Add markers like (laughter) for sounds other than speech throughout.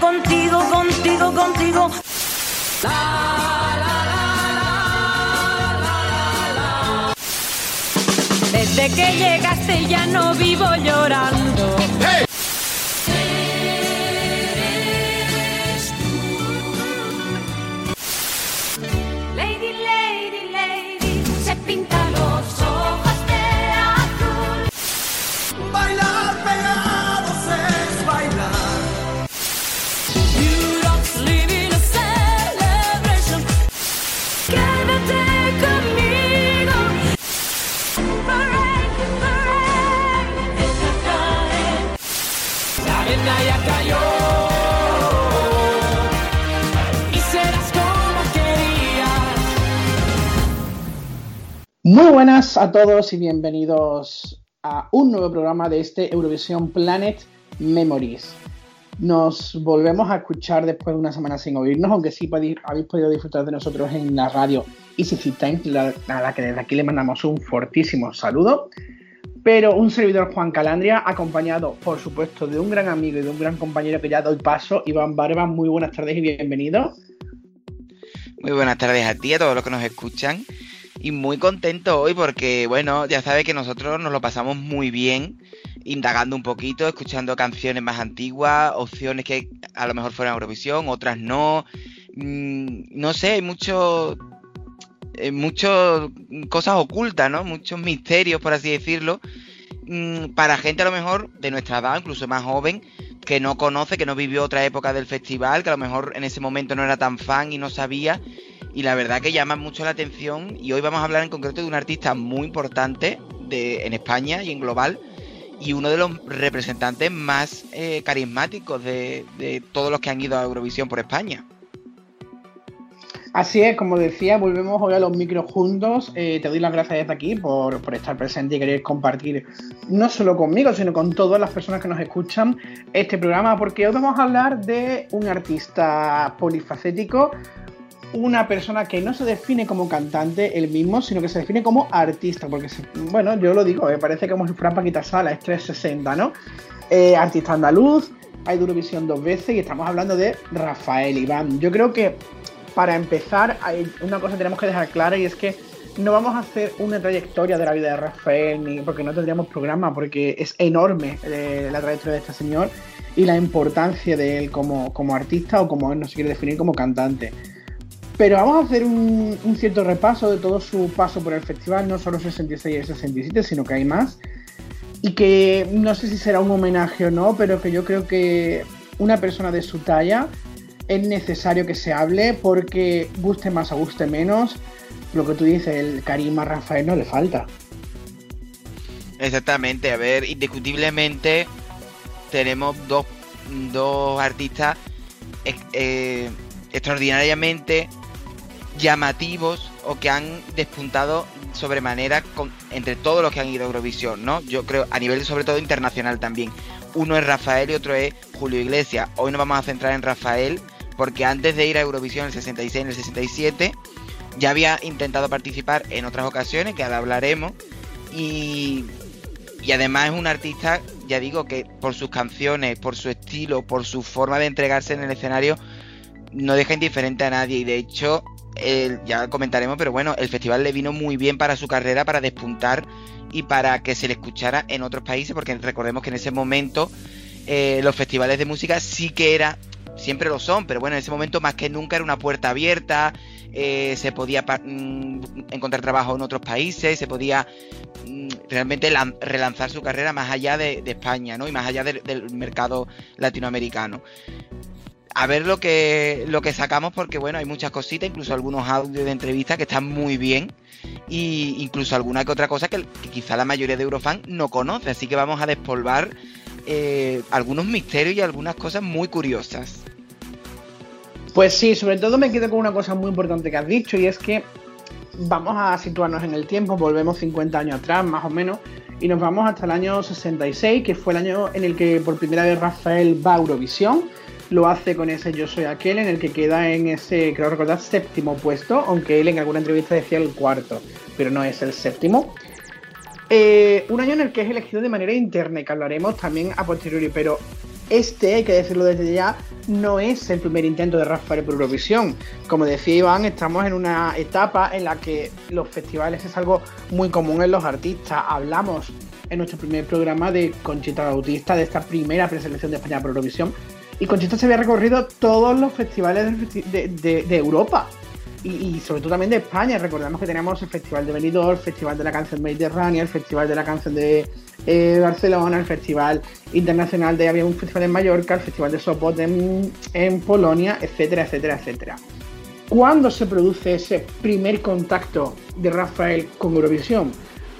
contigo, contigo, contigo. Desde que llegaste ya no vivo llorando. Muy buenas a todos y bienvenidos a un nuevo programa de este Eurovisión Planet Memories. Nos volvemos a escuchar después de una semana sin oírnos, aunque sí habéis podido disfrutar de nosotros en la radio Easy Time, a la que desde aquí le mandamos un fortísimo saludo. Pero un servidor Juan Calandria, acompañado, por supuesto, de un gran amigo y de un gran compañero que ya doy paso, Iván Barba. Muy buenas tardes y bienvenido. Muy buenas tardes a ti, a todos los que nos escuchan. Y muy contento hoy porque, bueno, ya sabes que nosotros nos lo pasamos muy bien, indagando un poquito, escuchando canciones más antiguas, opciones que a lo mejor fueran Eurovisión, otras no. Mm, no sé, hay mucho, eh, cosas ocultas, ¿no? Muchos misterios, por así decirlo. Mm, para gente a lo mejor de nuestra edad, incluso más joven, que no conoce, que no vivió otra época del festival, que a lo mejor en ese momento no era tan fan y no sabía. Y la verdad que llama mucho la atención. Y hoy vamos a hablar en concreto de un artista muy importante de, en España y en global. Y uno de los representantes más eh, carismáticos de, de todos los que han ido a Eurovisión por España. Así es, como decía, volvemos hoy a los micros juntos. Eh, te doy las gracias desde aquí por, por estar presente y querer compartir no solo conmigo, sino con todas las personas que nos escuchan este programa, porque hoy vamos a hablar de un artista polifacético, una persona que no se define como cantante él mismo, sino que se define como artista, porque, bueno, yo lo digo, me parece como si fuera Paquita Sala, es 360, ¿no? Eh, artista andaluz, ha ido Eurovisión dos veces y estamos hablando de Rafael Iván. Yo creo que para empezar, hay una cosa que tenemos que dejar clara y es que no vamos a hacer una trayectoria de la vida de Rafael, ni porque no tendríamos programa, porque es enorme eh, la trayectoria de este señor y la importancia de él como, como artista o como él nos quiere definir como cantante. Pero vamos a hacer un, cierto repaso de todo su paso por el festival, no solo 66 y el 67, sino que hay más. Y que no sé si será un homenaje o no, pero que yo creo que una persona de su talla es necesario que se hable porque guste más o guste menos, lo que tú dices, el carisma Rafael no le falta. Exactamente, a ver, indiscutiblemente tenemos dos, dos artistas eh, extraordinariamente llamativos o que han despuntado sobremanera con, entre todos los que han ido a Eurovisión, ¿no? Yo creo a nivel sobre todo internacional también. Uno es Rafael y otro es Julio Iglesias. Hoy nos vamos a centrar en Rafael porque antes de ir a Eurovisión en el 66 y en el 67 ya había intentado participar en otras ocasiones, que ahora hablaremos, y, y además es un artista, ya digo, que por sus canciones, por su estilo, por su forma de entregarse en el escenario, no deja indiferente a nadie. Y de hecho, ya comentaremos, pero bueno, el festival le vino muy bien para su carrera, para despuntar y para que se le escuchara en otros países, porque recordemos que en ese momento eh, los festivales de música sí que era, siempre lo son, pero bueno, en ese momento más que nunca era una puerta abierta, eh, se podía mm, encontrar trabajo en otros países, se podía mm, realmente lan- relanzar su carrera más allá de, España, ¿no? Y más allá del mercado latinoamericano a ver lo que lo que sacamos porque bueno hay muchas cositas incluso algunos audios de entrevistas que están muy bien y incluso alguna que otra cosa que, quizá la mayoría de Eurofans no conoce así que vamos a despolvar eh, algunos misterios y algunas cosas muy curiosas Pues sí, sobre todo me quedo con una cosa muy importante que has dicho y es que vamos a situarnos en el tiempo, volvemos 50 años atrás más o menos y nos vamos hasta el año 66, que fue el año en el que por primera vez Rafael va a Eurovisión. Lo hace con ese Yo Soy Aquel, en el que queda en ese, creo recordar, séptimo puesto, aunque él en alguna entrevista decía el cuarto, pero no es el séptimo. Eh, un año en el que es elegido de manera interna y que hablaremos también a posteriori, pero este, hay que decirlo desde ya, no es el primer intento de Rafael por Eurovisión. Como decía Iván, estamos en una etapa en la que los festivales es algo muy común en los artistas. Hablamos en nuestro primer programa de Conchita Bautista, de esta primera preselección de España por Eurovisión. Y Conchita se había recorrido todos los festivales de, Europa. Y, sobre todo también de España. Recordamos que tenemos el Festival de Benidorm, el Festival de la Canción Mediterránea, el Festival de la Canción de eh, Barcelona, el Festival Internacional de... Había un festival en Mallorca, el Festival de Sopot en, en Polonia, etcétera, etcétera, etcétera. ¿Cuándo se produce ese primer contacto de Rafael con Eurovisión?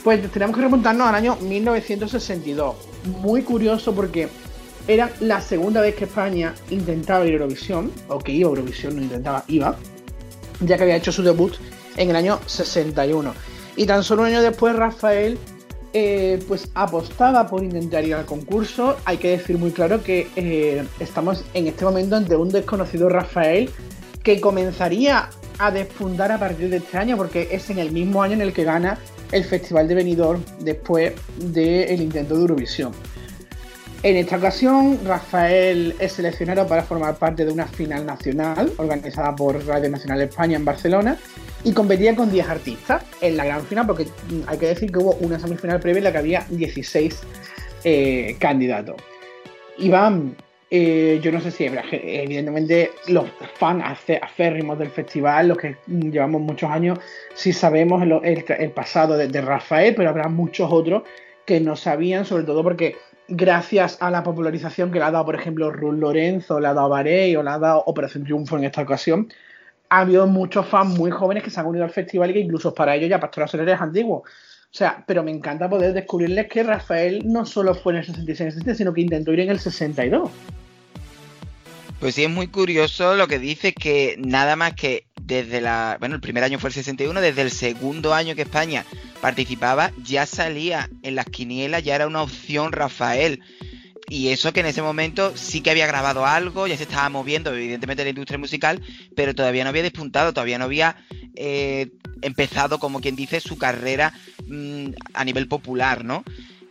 Pues tenemos que remontarnos al año 1962. Muy curioso porque era la segunda vez que España intentaba ir a Eurovisión, o que iba a Eurovisión, no intentaba, iba, ya que había hecho su debut en el año 61. Y tan solo un año después Rafael eh, pues apostaba por intentar ir al concurso. Hay que decir muy claro que eh, estamos en este momento ante un desconocido Rafael que comenzaría a despuntar a partir de este año porque es en el mismo año en el que gana el Festival de Benidorm después del intento de Eurovisión. En esta ocasión, Rafael es seleccionado para formar parte de una final nacional organizada por Radio Nacional España en Barcelona y competía con 10 artistas en la gran final, porque hay que decir que hubo una semifinal previa en la que había 16 eh, candidatos. Iván, eh, yo no sé si, evidentemente, los fans aférrimos del festival, los que llevamos muchos años, sí sabemos el, pasado de Rafael, pero habrá muchos otros que no sabían, sobre todo porque gracias a la popularización que le ha dado, por ejemplo, Ruth Lorenzo, le ha dado Varey o le ha dado Operación Triunfo en esta ocasión, ha habido muchos fans muy jóvenes que se han unido al festival y que incluso para ellos ya Pastora Soler es antiguo. O sea, pero me encanta poder descubrirles que Rafael no solo fue en el 66 67, sino que intentó ir en el 62. Pues sí, es muy curioso lo que dice que nada más que desde la. Bueno, el primer año fue el 61, desde el segundo año que España participaba, ya salía en las quinielas, ya era una opción Rafael. Y eso que en ese momento sí que había grabado algo, ya se estaba moviendo, evidentemente, la industria musical, pero todavía no había despuntado, todavía no había eh, empezado, como quien dice, su carrera mm, a nivel popular, ¿no?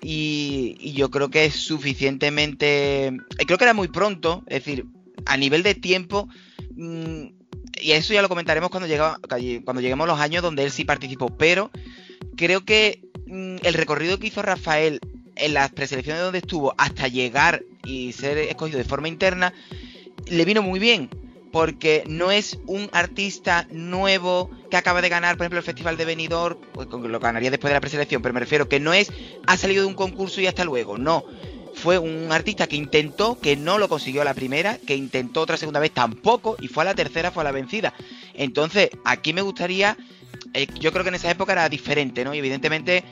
Y, y yo creo que es suficientemente. eh, Creo que era muy pronto, es decir, a nivel de tiempo. mm, y eso ya lo comentaremos cuando, llega, cuando lleguemos los años donde él sí participó. Pero creo que mm, el recorrido que hizo Rafael en las preselecciones donde estuvo hasta llegar y ser escogido de forma interna le vino muy bien. Porque no es un artista nuevo que acaba de ganar, por ejemplo, el Festival de Benidorm, pues, lo ganaría después de la preselección, pero me refiero que no es ha salido de un concurso y hasta luego, no. Fue un artista que intentó, que no lo consiguió la primera, que intentó otra segunda vez tampoco, y fue a la tercera, fue a la vencida. Entonces, aquí me gustaría, eh, yo creo que en esa época era diferente, ¿no? Y evidentemente,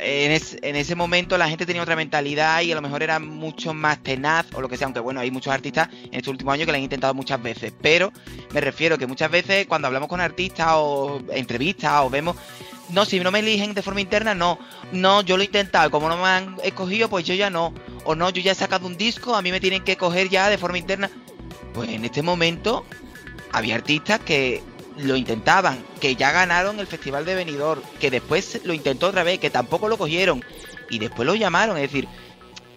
en, en ese momento la gente tenía otra mentalidad y a lo mejor era mucho más tenaz o lo que sea, aunque bueno, hay muchos artistas en estos últimos años que lo han intentado muchas veces, pero me refiero que muchas veces cuando hablamos con artistas o entrevistas o vemos no, si no me eligen de forma interna, no. No, yo lo he intentado. Como no me han escogido, pues yo ya no. O no, yo ya he sacado un disco, a mí me tienen que coger ya de forma interna. Pues en este momento había artistas que lo intentaban, que ya ganaron el Festival de Benidorm, que después lo intentó otra vez, que tampoco lo cogieron y después lo llamaron. Es decir,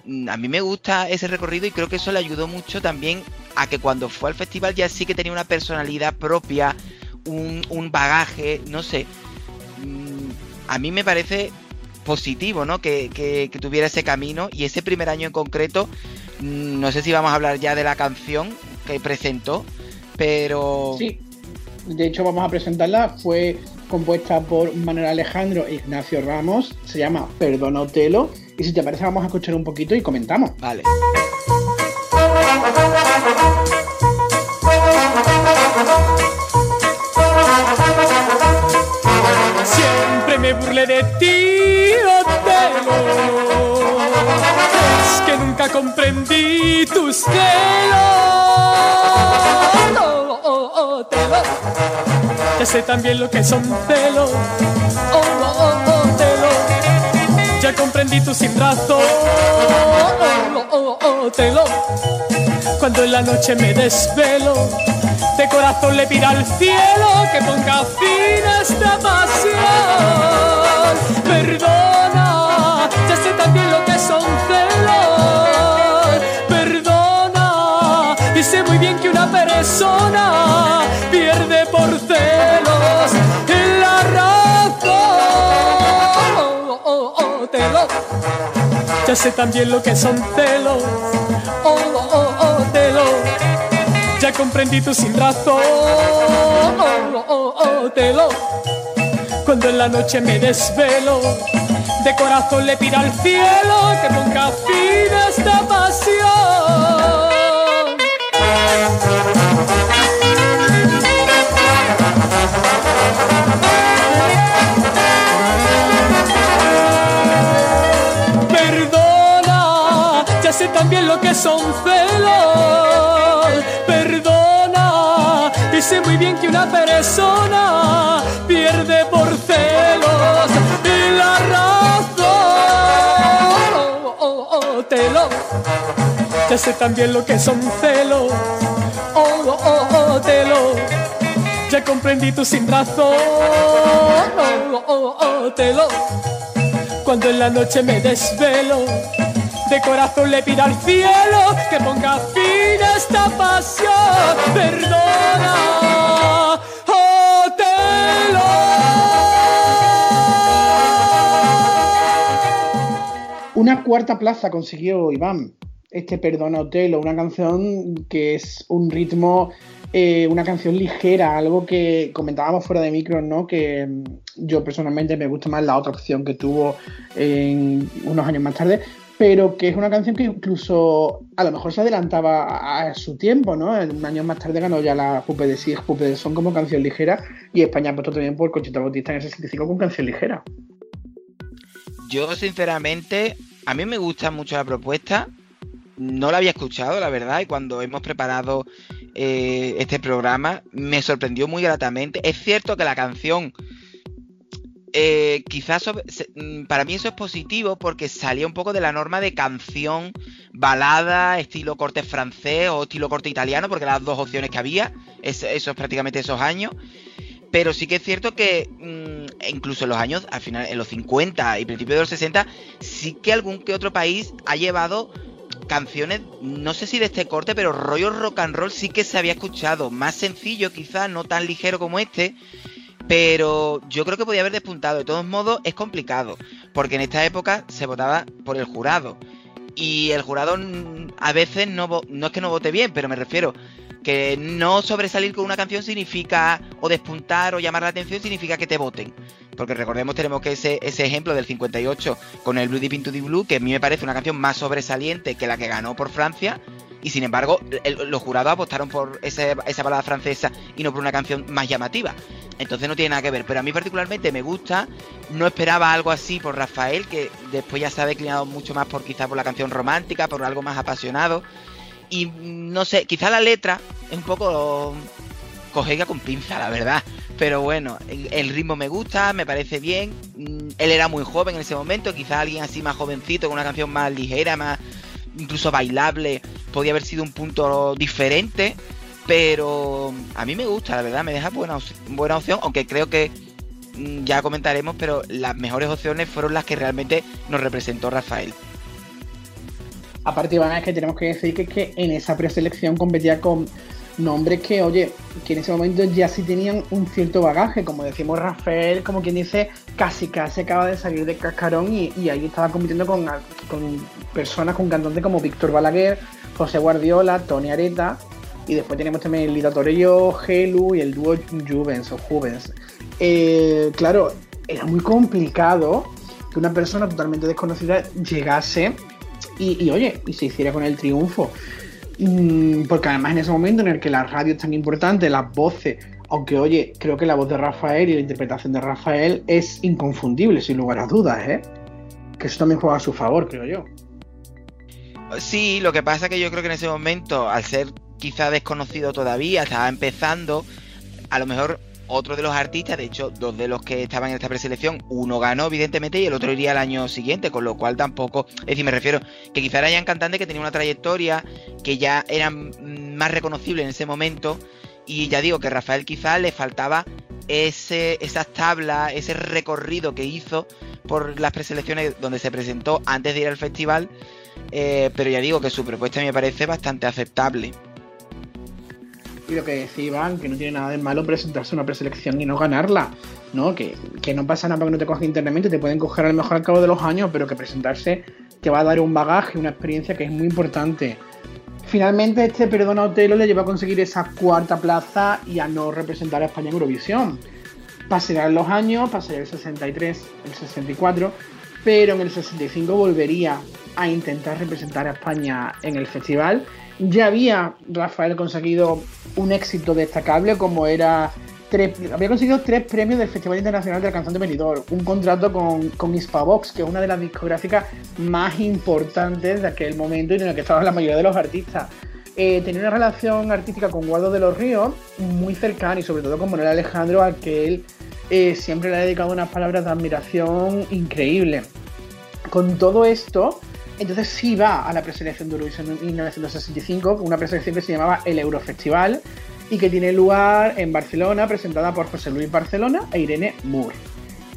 mm, a mí me gusta ese recorrido y creo que eso le ayudó mucho también a que cuando fue al festival ya sí que tenía una personalidad propia, un, un bagaje, no sé. A mí me parece positivo, ¿no? Que, que- que tuviera ese camino y ese primer año en concreto, mm, no sé si vamos a hablar ya de la canción que presentó, pero... Sí, de hecho vamos a presentarla. Fue compuesta por Manuel Alejandro e Ignacio Ramos. Se llama Perdona Otelo. Y si te parece vamos a escuchar un poquito y comentamos. Vale. Burlé de ti, Otelo. Es que nunca comprendí tus celos. Oh, oh, oh. Ya sé también lo que son celos. Oh, oh, oh, Otelo. Ya comprendí tu sin razón. Oh, oh, oh, Otelo. Cuando en la noche me desvelo, de corazón le pido al cielo que ponga fin a esta pasión. Perdona, ya sé también lo que son celos. Perdona. Dice muy bien que una persona pierde por celos la razón. Oh, oh, oh, te lo. Ya sé también lo que son celos. Oh, oh, oh. Ya comprendí tu sin razón. Oh, oh, oh, te lo. Cuando en la noche me desvelo de corazón le pido al cielo que ponga fin a esta pasión. Perdona, ya sé también lo que son celos. Sé muy bien que una persona pierde por celos y la Ya sé también lo que son celos. Oh, oh, oh, oh, telo. Ya comprendí tu sin razón. Oh, oh, oh, telo. Cuando en la noche me desvelo, de corazón le pido al cielo que ponga fin esta pasión. Perdona. Una cuarta plaza consiguió Iván este Perdona Hotel, una canción que es un ritmo, eh, una canción ligera, algo que comentábamos fuera de micro, ¿no? Que mm, yo personalmente me gusta más la otra opción que tuvo en unos años más tarde, pero que es una canción que incluso a lo mejor se adelantaba a, su tiempo, ¿no? Un año más tarde ganó ya la Pupe de Sig, Pupe de Son como canción ligera y España ha puesto también por Conchita Bautista en el 65 con canción ligera. Yo sinceramente, a mí me gusta mucho la propuesta, no la había escuchado, la verdad, y cuando hemos preparado eh, este programa me sorprendió muy gratamente. Es cierto que la canción, eh, quizás mm, para mí eso es positivo porque salía un poco de la norma de canción balada, estilo corte francés o estilo corte italiano, porque las dos opciones que había, es prácticamente esos años. Pero sí que es cierto que mm, incluso en los años, al final, en los 50 y principios de los 60, sí que algún que otro país ha llevado canciones, no sé si de este corte, pero rollo rock and roll sí que se había escuchado. Más sencillo, quizás, no tan ligero como este. Pero yo creo que podía haber despuntado. De todos modos, es complicado. Porque en esta época se votaba por el jurado. Y el jurado a veces no, no es que no vote bien, pero me refiero que no sobresalir con una canción significa, o despuntar o llamar la atención significa que te voten. Porque recordemos, tenemos que ese, ese ejemplo del 58 con el Blue Deep Into the Blue, que a mí me parece una canción más sobresaliente que la que ganó por Francia. Y sin embargo, los jurados apostaron por esa balada francesa y no por una canción más llamativa. Entonces no tiene nada que ver. Pero a mí particularmente me gusta. No esperaba algo así por Rafael, que después ya se ha declinado mucho más por quizás por la canción romántica, por algo más apasionado. Y no sé, quizá la letra es un poco cogega con pinza, la verdad. Pero bueno, el, ritmo me gusta, me parece bien. Mm, él era muy joven en ese momento, quizá alguien así más jovencito, con una canción más ligera, más incluso bailable, podía haber sido un punto diferente. Pero a mí me gusta, la verdad, me deja buena, buena opción, aunque creo que mm, ya comentaremos, pero las mejores opciones fueron las que realmente nos representó Rafael. Aparte, Iván, es que tenemos que decir que, que en esa preselección competía con nombres que, oye, que en ese momento ya sí tenían un cierto bagaje, como decimos Rafael, como quien dice, casi casi acaba de salir de cascarón y, ahí estaba compitiendo con, con, personas, con cantantes como Víctor Balaguer, José Guardiola, Tony Areta, y después tenemos también el Lida Torello, Helu y el dúo Juvens o Juvens. Eh, claro, era muy complicado que una persona totalmente desconocida llegase y, oye, y se hiciera con el triunfo. Mm, porque además en ese momento en el que la radio es tan importante, las voces, aunque oye, creo que la voz de Rafael y la interpretación de Rafael es inconfundible, sin lugar a dudas, ¿eh? Que eso también juega a su favor, creo yo. Sí, lo que pasa es que yo creo que en ese momento, al ser quizá desconocido todavía, estaba empezando, a lo mejor otro de los artistas, de hecho, dos de los que estaban en esta preselección, uno ganó evidentemente y el otro iría al año siguiente, con lo cual tampoco, es decir, me refiero que quizá eran cantantes que tenían una trayectoria, que ya eran más reconocibles en ese momento, y ya digo que Rafael quizá le faltaba ese, esas tablas, ese recorrido que hizo por las preselecciones donde se presentó antes de ir al festival, eh, pero ya digo que su propuesta me parece bastante aceptable. Lo que decía que no tiene nada de malo presentarse a una preselección y no ganarla, ¿no? Que, que no pasa nada porque no te cogen internamente, te pueden coger a lo mejor al cabo de los años, pero que presentarse te va a dar un bagaje, una experiencia que es muy importante. Finalmente, este Perdona Otelo le lleva a conseguir esa cuarta plaza y a no representar a España en Eurovisión. Pasarán los años, pasaría el 63, el 64, pero en el 65 volvería a intentar representar a España en el festival. Ya había Rafael conseguido un éxito destacable como era había conseguido tres premios del Festival Internacional del Cantante Benidorm, un contrato con, con Hispavox, que es una de las discográficas más importantes de aquel momento y en el que estaban la mayoría de los artistas. Eh, tenía una relación artística con Guado de los Ríos muy cercana y sobre todo con Manuel Alejandro, al que él eh, siempre le ha dedicado unas palabras de admiración increíbles. Con todo esto, entonces sí va a la preselección de Eurovisión en 1965, una preselección que se llamaba el Eurofestival y que tiene lugar en Barcelona, presentada por José Luis Barcelona e Irene Moore.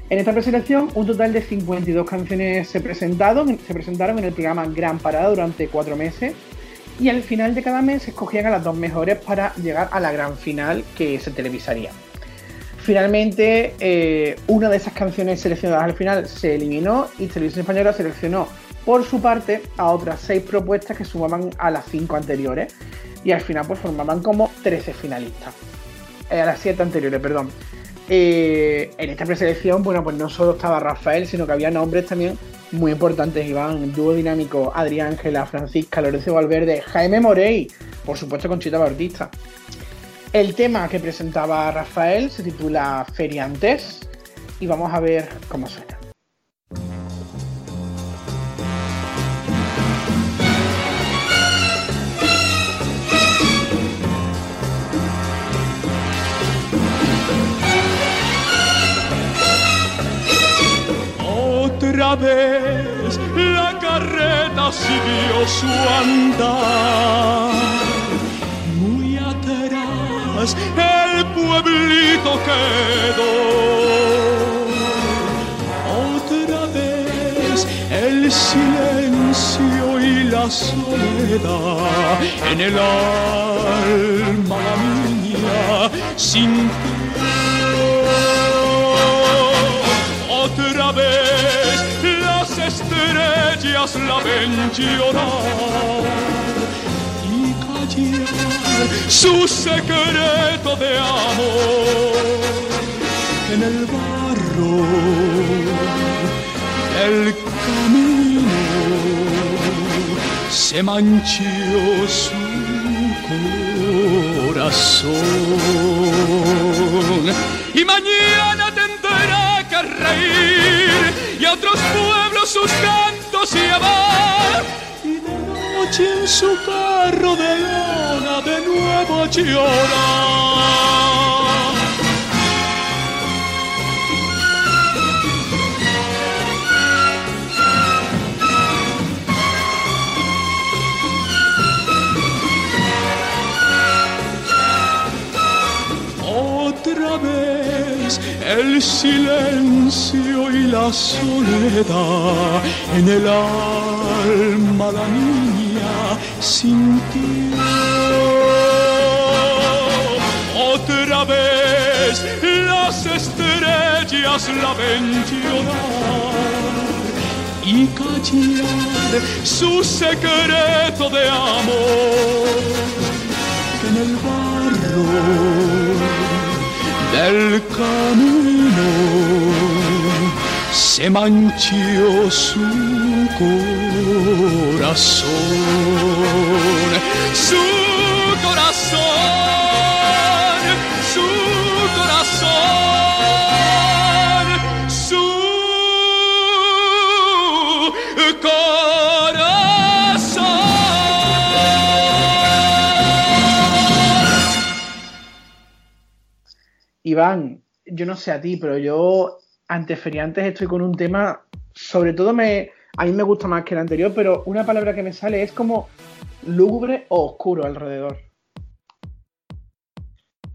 En esta preselección, un total de 52 canciones se presentaron, se presentaron en el programa Gran Parada durante cuatro meses y al final de cada mes se escogían a las dos mejores para llegar a la gran final que se televisaría. Finalmente, eh, una de esas canciones seleccionadas al final se eliminó y Televisión Española seleccionó por su parte a otras seis propuestas que sumaban a las cinco anteriores y al final pues formaban como 13 finalistas. Eh, a las siete anteriores, perdón. Eh, en esta preselección, bueno, pues no solo estaba Rafael, sino que había nombres también muy importantes. Iván, dúo dinámico Adrián Ángela, Francisca, Lorenzo Valverde, Jaime Morey, por supuesto Conchita Bautista. El tema que presentaba Rafael se titula Feriantes y vamos a ver cómo suena. Otra vez la carreta siguió su andar. Muy atrás el pueblito quedó. Otra vez el silencio y la soledad en el alma mía sintió. Otra vez estrellas la ven llorar y callar su secreto de amor en el barro del camino se manchó su corazón. Y mañana tendrá que reír y otros sus cantos llevar y de noche en su carro de lona de nuevo llorar. El silencio y la soledad en el alma la niña sintió. Otra vez las estrellas la ven llorar y callar su secreto de amor que en el barro del camino se manchó su corazón, su corazón, Iván, yo no sé a ti, pero yo ante feriantes estoy con un tema, sobre todo me, a mí me gusta más que el anterior, pero una palabra que me sale es como lúgubre o oscuro alrededor.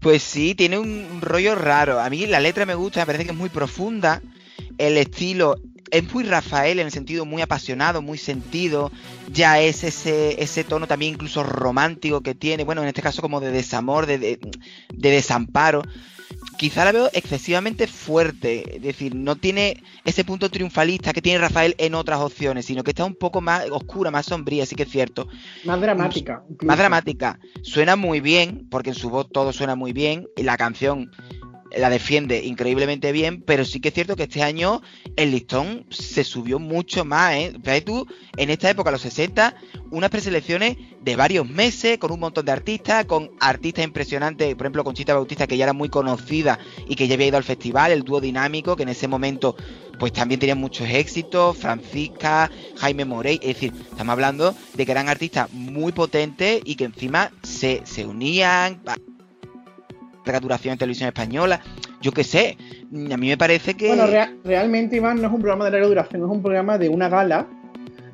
Pues sí, tiene un rollo raro. A mí la letra me gusta, me parece que es muy profunda. El estilo es muy Rafael en el sentido muy apasionado, muy sentido. Ya es ese, ese tono también incluso romántico que tiene. Bueno, en este caso como de desamor, de, de, de desamparo quizá la veo excesivamente fuerte. Es decir, no tiene ese punto triunfalista que tiene Rafael en otras opciones, sino que está un poco más oscura, más sombría, sí que es cierto. Más dramática. Incluso. Más dramática. Suena muy bien, porque en su voz todo suena muy bien. Y la canción la defiende increíblemente bien, pero sí que es cierto que este año el listón se subió mucho más, ¿eh? Tú, en esta época, los 60, unas preselecciones de varios meses, con un montón de artistas, con artistas impresionantes, por ejemplo, Conchita Bautista, que ya era muy conocida y que ya había ido al festival, el dúo dinámico, que en ese momento pues también tenía muchos éxitos, Francisca, Jaime Morey, es decir, estamos hablando de que eran artistas muy potentes y que encima se, se unían, duración en televisión española, yo qué sé, a mí me parece que... Bueno, rea realmente Iván no es un programa de larga duración, es un programa de una gala.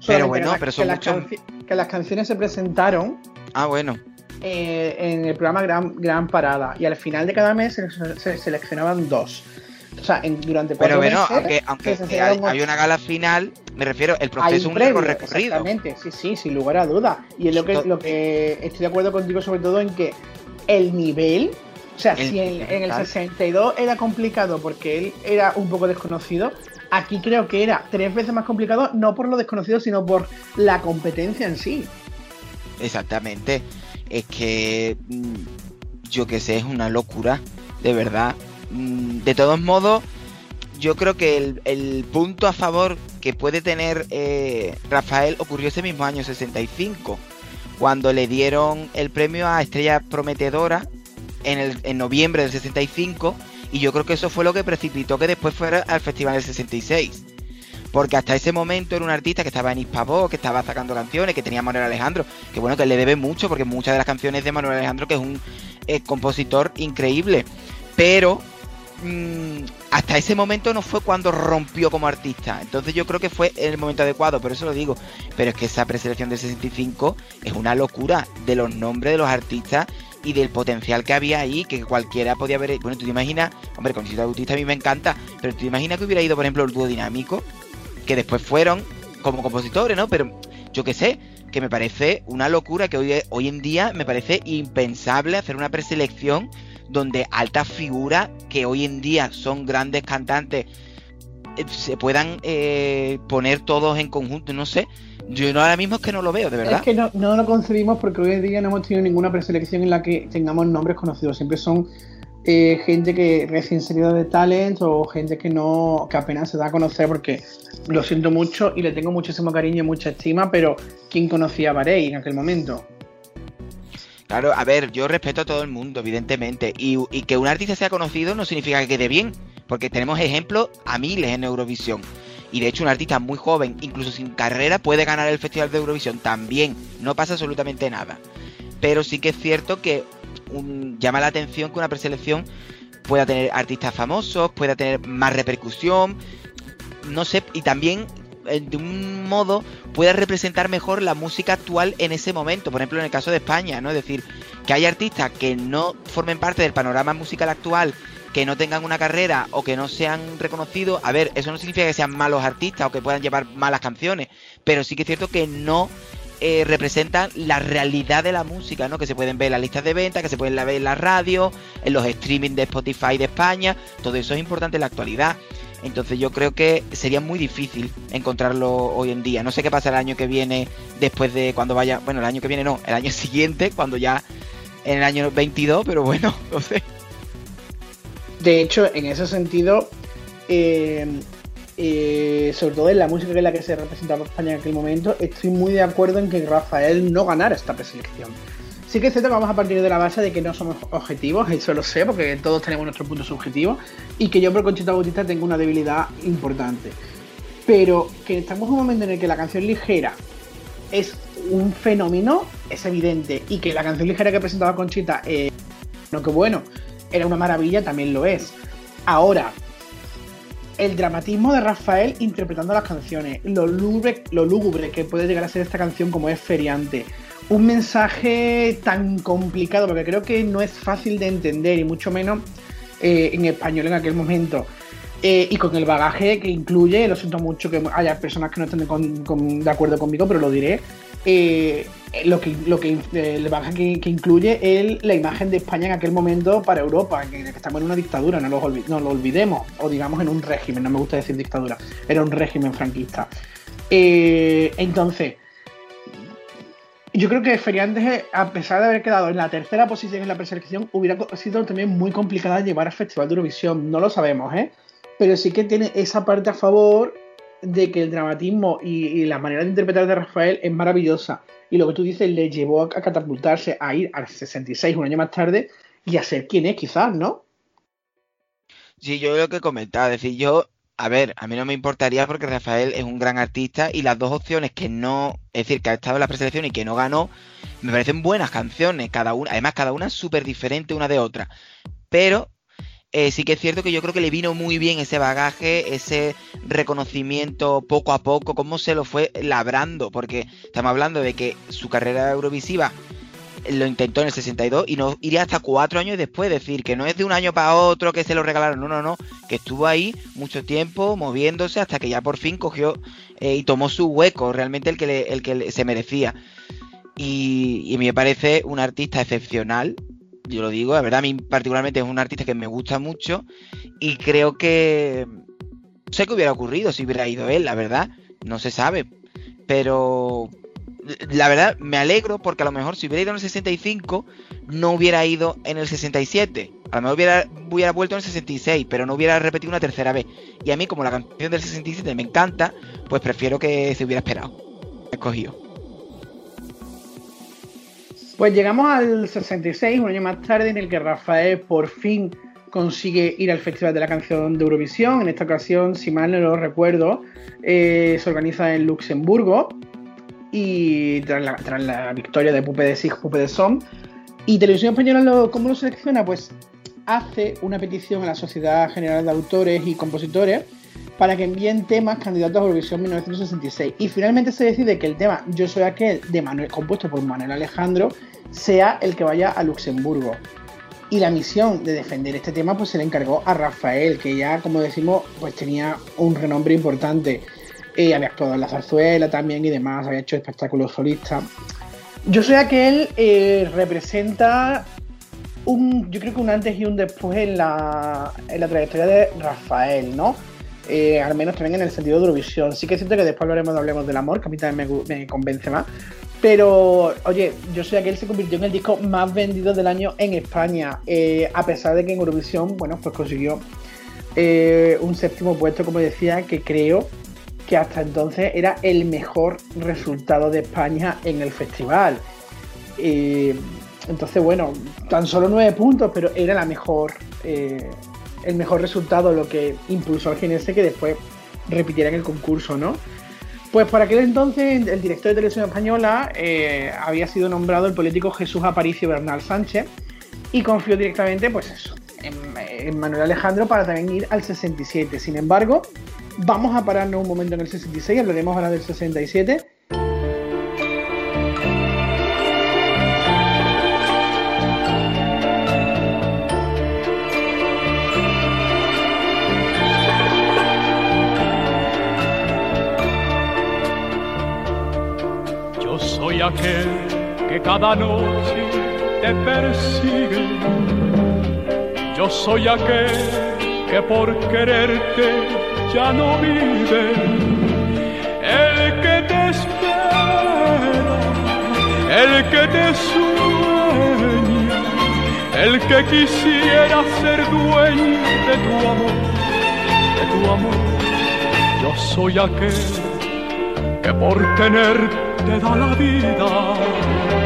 Pero bueno, la, pero son que, muchos... las que las canciones se presentaron Ah, bueno. eh, en el programa Gran, Gran Parada y al final de cada mes se, se seleccionaban dos. O sea, en, durante cuatro Pero bueno, meses aunque, se aunque hay, una gala final, me refiero, el proceso es un previo, largo recorrido. Exactamente, sí, sí, sin lugar a dudas. Y es lo que, lo que estoy de acuerdo contigo, sobre todo en que el nivel, o sea, El si en, en el nivel. 62 era complicado porque él era un poco desconocido, aquí creo que era tres veces más complicado, no por lo desconocido, sino por la competencia en sí. Exactamente. Es que mm, yo que sé, es una locura, de verdad. Mm, De todos modos, yo creo que el, el punto a favor que puede tener eh, Rafael ocurrió ese mismo año 65, cuando le dieron el premio a Estrella Prometedora en, noviembre del 65, y yo creo que eso fue lo que precipitó que después fuera al Festival del 66. Porque hasta ese momento era un artista que estaba en Hispavox, que estaba sacando canciones, que tenía Manuel Alejandro, que bueno, que le debe mucho, porque muchas de las canciones de Manuel Alejandro, que es un eh, compositor increíble. Pero mm, hasta ese momento no fue cuando rompió como artista. Entonces yo creo que fue el momento adecuado, por eso lo digo. Pero es que esa preselección del 65 es una locura de los nombres de los artistas y del potencial que había ahí, que cualquiera podía haber. Bueno, tú te imaginas, hombre, con Conchita Bautista a mí me encanta, pero tú te imaginas que hubiera ido, por ejemplo, el dúo dinámico, que después fueron como compositores, ¿no? Pero yo qué sé, que me parece una locura que hoy, hoy en día me parece impensable hacer una preselección donde altas figuras que hoy en día son grandes cantantes eh, se puedan eh, poner todos en conjunto, no sé. Yo no, ahora mismo es que no lo veo, de verdad. Es que no, no lo concebimos porque hoy en día no hemos tenido ninguna preselección en la que tengamos nombres conocidos. Siempre son eh, gente que recién salida de talent o gente que no que apenas se da a conocer porque lo siento mucho y le tengo muchísimo cariño y mucha estima, pero ¿quién conocía a Barey en aquel momento? Claro, a ver, yo respeto a todo el mundo, evidentemente. Y, y que un artista sea conocido no significa que quede bien. Porque tenemos ejemplos a miles en Eurovisión. Y de hecho, un artista muy joven, incluso sin carrera, puede ganar el Festival de Eurovisión también. No pasa absolutamente nada. Pero sí que es cierto que llama la atención que una preselección pueda tener artistas famosos, pueda tener más repercusión. No sé, y también eh, de un modo pueda representar mejor la música actual en ese momento. Por ejemplo, en el caso de España, ¿no? Es decir, que hay artistas que no formen parte del panorama musical actual, que no tengan una carrera o que no sean reconocidos. A ver, eso no significa que sean malos artistas o que puedan llevar malas canciones, pero sí que es cierto que no eh, representan la realidad de la música, ¿no? Que se pueden ver en las listas de ventas, que se pueden ver en la radio, en los streaming de Spotify de España. Todo eso es importante en la actualidad. Entonces yo creo que sería muy difícil encontrarlo hoy en día. No sé qué pasa el año que viene después de cuando vaya, bueno, el año que viene no, el año (laughs) siguiente, cuando ya en el año 22, pero bueno, (laughs) no sé. De hecho, en ese sentido, eh, eh, sobre todo en la música que es la que se representaba en España en aquel momento, estoy muy de acuerdo en que Rafael no ganara esta preselección. Sí que es cierto que vamos a partir de la base de que no somos objetivos, eso lo sé, porque todos tenemos nuestro punto subjetivo, y que yo por Conchita Bautista tengo una debilidad importante. Pero que estamos en un momento en el que la canción ligera es un fenómeno, es evidente, y que la canción ligera que presentaba Conchita, eh, no que bueno, era una maravilla, también lo es. Ahora, el dramatismo de Rafael interpretando las canciones, lo lúgubre, lo lúgubre que puede llegar a ser esta canción como es feriante, un mensaje tan complicado, porque creo que no es fácil de entender y mucho menos eh, en español en aquel momento. Eh, y con el bagaje que incluye, lo siento mucho que haya personas que no estén de acuerdo conmigo, pero lo diré. Eh, lo que, lo que el bagaje que, incluye el, la imagen de España en aquel momento para Europa, que, estamos en una dictadura, no lo, olvidemos, o digamos en un régimen, no me gusta decir dictadura, era un régimen franquista. Eh, entonces, yo creo que Feriandes, a pesar de haber quedado en la tercera posición en la preselección, hubiera sido también muy complicada llevar al Festival de Eurovisión. No lo sabemos, ¿eh? Pero sí que tiene esa parte a favor de que el dramatismo y, la manera de interpretar de Rafael es maravillosa. Y lo que tú dices le llevó a, catapultarse a ir al 66 un año más tarde y a ser quien es, quizás, ¿no? Sí, yo lo que comentaba, es decir, yo, a ver, a mí no me importaría porque Rafael es un gran artista y las dos opciones que no, es decir, que ha estado en la preselección y que no ganó, me parecen buenas canciones, cada una, además cada una es súper diferente una de otra. Pero eh, sí que es cierto que yo creo que le vino muy bien ese bagaje, ese reconocimiento poco a poco, cómo se lo fue labrando, porque estamos hablando de que su carrera eurovisiva lo intentó en el 62 y no iría hasta cuatro años después, decir que no es de un año para otro que se lo regalaron, no, no, no, que estuvo ahí mucho tiempo moviéndose hasta que ya por fin cogió eh, y tomó su hueco, realmente el que, el que se merecía. Y me parece un artista excepcional, yo lo digo, la verdad, a mí particularmente es un artista que me gusta mucho y creo que... Sé qué hubiera ocurrido si hubiera ido él, la verdad, no se sabe. Pero la verdad me alegro porque a lo mejor si hubiera ido en el 65 no hubiera ido en el 67. A lo mejor hubiera, hubiera vuelto en el 66, pero no hubiera repetido una tercera vez. Y a mí como la canción del 67 me encanta, pues prefiero que se hubiera esperado. Escogido. Pues llegamos al 66, un año más tarde, en el que Rafael por fin consigue ir al Festival de la Canción de Eurovisión. En esta ocasión, si mal no lo recuerdo, eh, se organiza en Luxemburgo. Y tras la, victoria de Pupe de Sig, Pupe de Som. Y Televisión Española, ¿cómo lo selecciona? Pues hace una petición a la Sociedad General de Autores y Compositores para que envíen temas candidatos a Eurovisión 1966. Y finalmente se decide que el tema Yo soy aquel, de Manuel, compuesto por Manuel Alejandro, sea el que vaya a Luxemburgo. Y la misión de defender este tema pues se le encargó a Rafael, que ya, como decimos, pues tenía un renombre importante. Eh, había actuado en la zarzuela también y demás, había hecho espectáculos solistas. Yo soy aquel eh, representa un, yo creo que un antes y un después en la, en la trayectoria de Rafael, ¿no? Eh, al menos también en el sentido de Eurovisión. Sí que es cierto que después hablaremos, hablemos del amor, que a mí también me, convence más. Pero, oye, yo sé que él se convirtió en el disco más vendido del año en España, eh, a pesar de que en Eurovisión, bueno, pues consiguió eh, un séptimo puesto, como decía, que creo que hasta entonces era el mejor resultado de España en el festival. entonces, bueno, tan solo nueve puntos, pero era la mejor el mejor resultado, lo que impulsó al GNS que después repitiera en el concurso, ¿no? Pues por aquel entonces el director de televisión española eh, había sido nombrado el político Jesús Aparicio Bernal Sánchez y confió directamente, pues eso, en, Manuel Alejandro para también ir al 67. Sin embargo, vamos a pararnos un momento en el 66, hablaremos ahora del 67 cada noche te persigue. Yo soy aquel que por quererte ya no vive. El que te espera, el que te sueña, el que quisiera ser dueño de tu amor, de tu amor. Yo soy aquel que por tenerte te da la vida.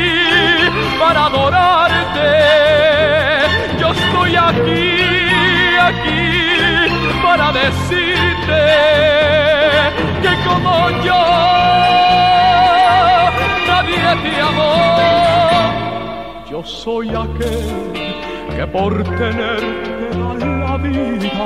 para adorarte. Yo estoy aquí, aquí para decirte que como yo nadie te amó. Yo soy aquel que por tenerte a la vida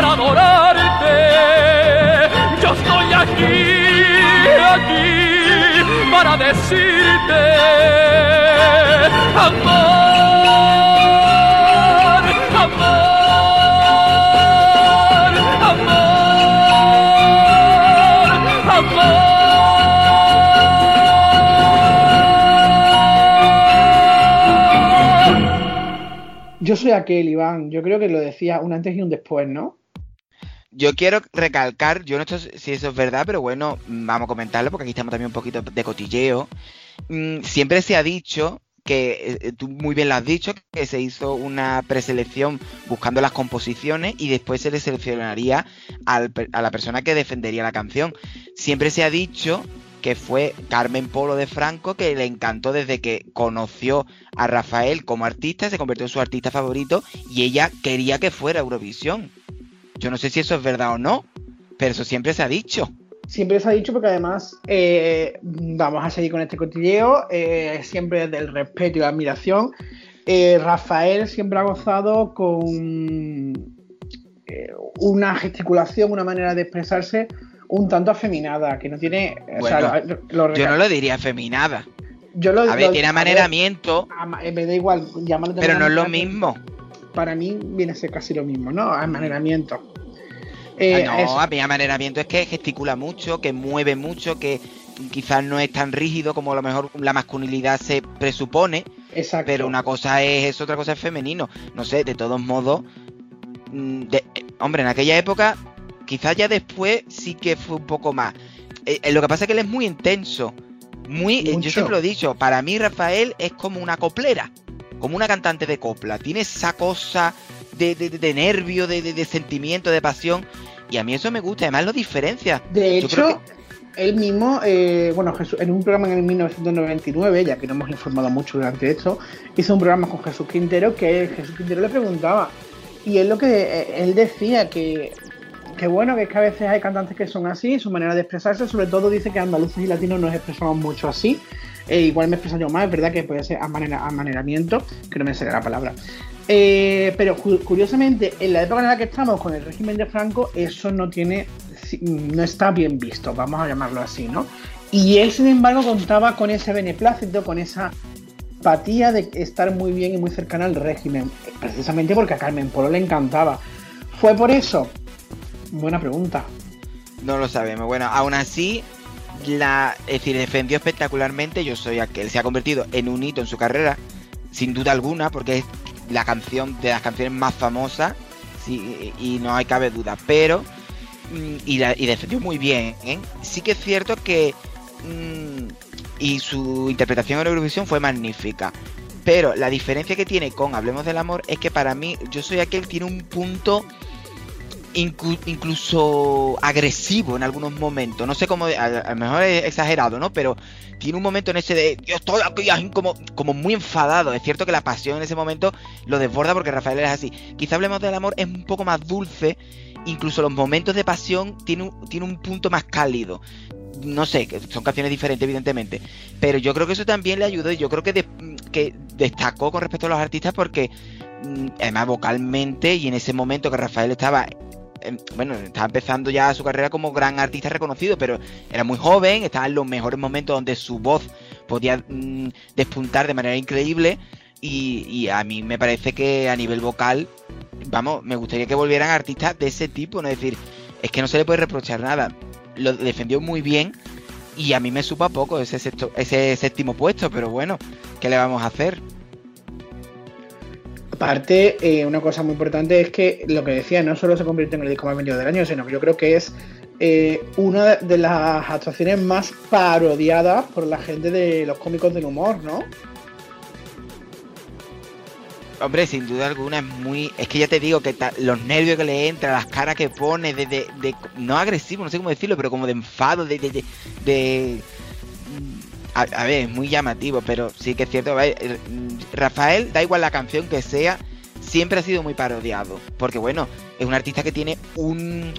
para adorarte. Yo estoy aquí, aquí para decirte amor, amor, amor, amor. Yo soy aquel, Iván. Yo creo que lo decía un antes y un después, ¿no? Yo quiero recalcar, yo no sé si eso es verdad, pero bueno, vamos a comentarlo porque aquí estamos también un poquito de cotilleo. Mm, Siempre se ha dicho que, eh, tú muy bien lo has dicho, que se hizo una preselección buscando las composiciones y después se le seleccionaría a la persona que defendería la canción. Siempre se ha dicho que fue Carmen Polo de Franco, que le encantó desde que conoció a Rafael como artista, se convirtió en su artista favorito y ella quería que fuera Eurovisión. Yo no sé si eso es verdad o no, pero eso siempre se ha dicho. Siempre se ha dicho porque además eh, vamos a seguir con este cotilleo, eh, siempre desde el respeto y la admiración. Eh, Rafael siempre ha gozado con una gesticulación, una manera de expresarse un tanto afeminada, que no tiene... o sea, Bueno, lo- lo Yo no lo diría feminada. yo lo- A ver, lo- tiene a amaneramiento, ama- eh, me da igual, llámalo pero no es lo mismo. Para mí viene a ser casi lo mismo, ¿no? Amaneramiento. Eh, Ah, eso. no, a mi amaneramiento es que gesticula mucho, que mueve mucho, que quizás no es tan rígido como a lo mejor la masculinidad se presupone, Exacto. pero una cosa es eso, otra cosa es femenino. No sé, de todos modos, mm, de- eh, hombre, en aquella época, quizás ya después sí que fue un poco más. Eh, eh, lo que pasa es que él es muy intenso, muy, eh, Mucho. yo siempre lo he dicho, para mí Rafael es como una coplera, como una cantante de copla, tiene esa cosa de, de, de- nervio, de, de- de sentimiento, de pasión, y a mí eso me gusta, además lo diferencia. De hecho, él mismo, eh, bueno, Jesús- en un programa en el 1999, ya que no hemos informado mucho durante esto, hizo un programa con Jesús Quintero que Jesús Quintero le preguntaba. Y él lo que eh, él decía que, que bueno, que es que a veces hay cantantes que son así, su manera de expresarse, sobre todo dice que andaluces y latinos nos expresamos mucho así. Eh, igual me expreso yo más, es verdad que puede ser amanera- amaneramiento, que no me sale la palabra. Eh, pero cu- curiosamente, en la época en la que estamos con el régimen de Franco, eso no tiene, no está bien visto, vamos a llamarlo así, ¿no? Y él, sin embargo, contaba con ese beneplácito, con esa empatía de estar muy bien y muy cercana al régimen, precisamente porque a Carmen Polo le encantaba. ¿Fue por eso? Buena pregunta. No lo sabemos. Bueno, aún así, la, es decir, defendió espectacularmente. Yo soy aquel. Se ha convertido en un hito en su carrera, sin duda alguna, porque es la canción de las canciones más famosas. sí, y no hay cabe duda. Pero, mm, y, defendió muy bien. ¿eh? Sí que es cierto que. mm, y su interpretación en Eurovisión fue magnífica. Pero la diferencia que tiene con Hablemos del Amor es que para mí, yo soy aquel que tiene un punto incluso agresivo en algunos momentos. No sé cómo, a, lo mejor es exagerado, ¿no? Pero tiene un momento en ese de, yo estoy aquí como, como muy enfadado. Es cierto que la pasión en ese momento lo desborda porque Rafael es así. Quizá hablemos del amor, es un poco más dulce. Incluso los momentos de pasión tiene un, tiene un punto más cálido. No sé, son canciones diferentes, evidentemente. Pero yo creo que eso también le ayudó y yo creo que, que destacó con respecto a los artistas porque, mm, además, vocalmente y en ese momento que Rafael estaba bueno, estaba empezando ya su carrera como gran artista reconocido, pero era muy joven, estaba en los mejores momentos donde su voz podía mm, despuntar de manera increíble. Y, y a mí me parece que a nivel vocal, vamos, me gustaría que volvieran artistas de ese tipo, ¿no? Es decir, es que no se le puede reprochar nada. Lo defendió muy bien y a mí me supa poco ese, sexto- ese séptimo puesto, pero bueno, ¿qué le vamos a hacer? Aparte, eh, una cosa muy importante es que lo que decía no solo se convirtió en el disco más vendido del año, sino que yo creo que es eh, una de las actuaciones más parodiadas por la gente de los cómicos del humor, ¿no? Hombre, sin duda alguna es muy. Es que ya te digo que los nervios que le entra, las caras que pone, de, de, no agresivo, no sé cómo decirlo, pero como de enfado, de. de, de a, ver, es muy llamativo, pero sí que es cierto. Rafael, da igual la canción que sea, siempre ha sido muy parodiado. Porque bueno, es un artista que tiene un.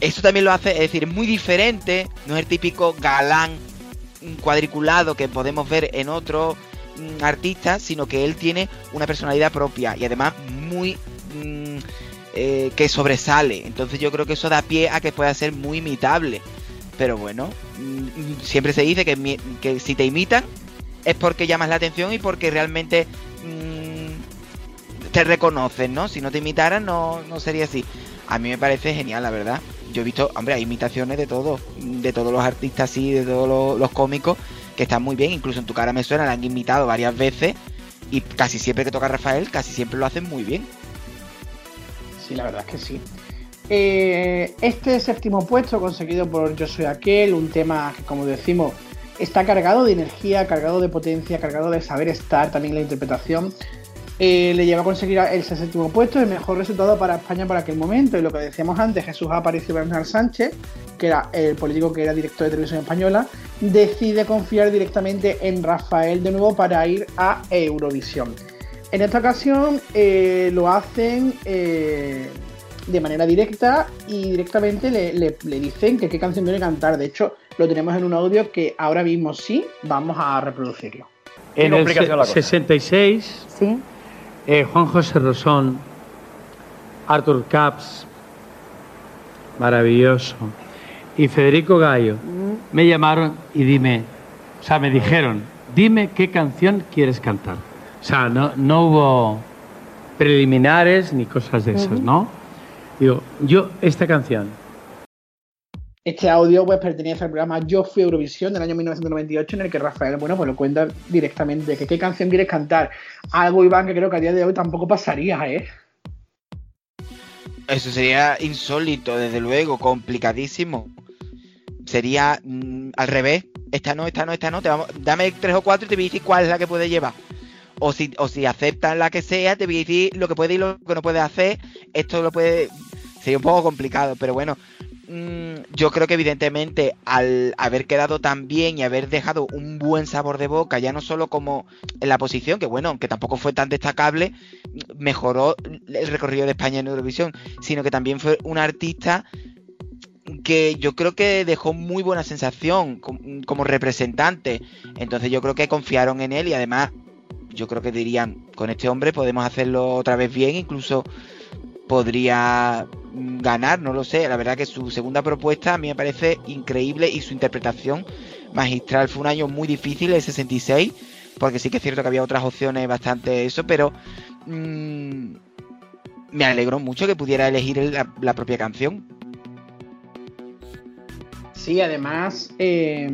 Eso también lo hace, es decir, muy diferente. No es el típico galán cuadriculado que podemos ver en otros Mm, artista, sino que él tiene una personalidad propia y además muy mm, eh, que sobresale. Entonces yo creo que eso da pie a que pueda ser muy imitable. Pero bueno, mm, siempre se dice que, que si te imitan es porque llamas la atención y porque realmente te reconocen, ¿no? Si no te imitaran no, no sería así. A mí me parece genial, la verdad. Yo he visto, hombre, hay imitaciones de todos, de todos los artistas así, de todos los cómicos que está muy bien, incluso en tu cara me suena, la han invitado varias veces y casi siempre que toca Rafael, casi siempre lo hacen muy bien. Sí, la verdad es que sí. Eh, este séptimo puesto conseguido por Yo Soy Aquel, un tema que como decimos está cargado de energía, cargado de potencia, cargado de saber estar, también la interpretación. Eh, le lleva a conseguir el séptimo puesto, el mejor resultado para España para aquel momento. Y lo que decíamos antes, Jesús Aparicio Bernal Sánchez, que era el político que era director de televisión española, decide confiar directamente en Rafael de nuevo para ir a Eurovisión. En esta ocasión eh, lo hacen de manera directa y directamente le, dicen que qué canción tiene que cantar. De hecho, lo tenemos en un audio que ahora mismo sí vamos a reproducirlo. En el 66, ¿Sí? Eh, Juan José Rosón, Arthur Caps, maravilloso, y Federico Gallo mm. me llamaron y dime, o sea, me dijeron, dime qué canción quieres cantar. O sea, no, no hubo preliminares ni cosas de esas, ¿no? Digo, yo esta canción. Este audio pues pertenece al programa Yo fui Eurovisión del año 1998 en el que Rafael, bueno, pues lo cuenta directamente que qué canción quieres cantar. Algo, Iván, que creo que a día de hoy tampoco pasaría, ¿eh? Eso sería insólito, desde luego, complicadísimo. Sería mm, al revés. Esta no, esta no, esta no. Te vamos, dame tres o cuatro y te voy a decir cuál es la que puede llevar. O si, o si la que sea, te voy a decir lo que puede y lo que no puede hacer. Esto lo puede. Sería un poco complicado, pero bueno, Mm, yo creo que evidentemente al haber quedado tan bien y haber dejado un buen sabor de boca, ya no solo como en la posición, que bueno, aunque tampoco fue tan destacable, mejoró el recorrido de España en Eurovisión, sino que también fue un artista que yo creo que dejó muy buena sensación como representante. Entonces yo creo que confiaron en él y además yo creo que dirían, con este hombre podemos hacerlo otra vez bien, incluso podría ganar, no lo sé. La verdad que su segunda propuesta a mí me parece increíble y su interpretación magistral. Fue un año muy difícil el 66, porque sí que es cierto que había otras opciones bastante eso, pero mm, me alegró mucho que pudiera elegir la, propia canción. Sí, además, eh,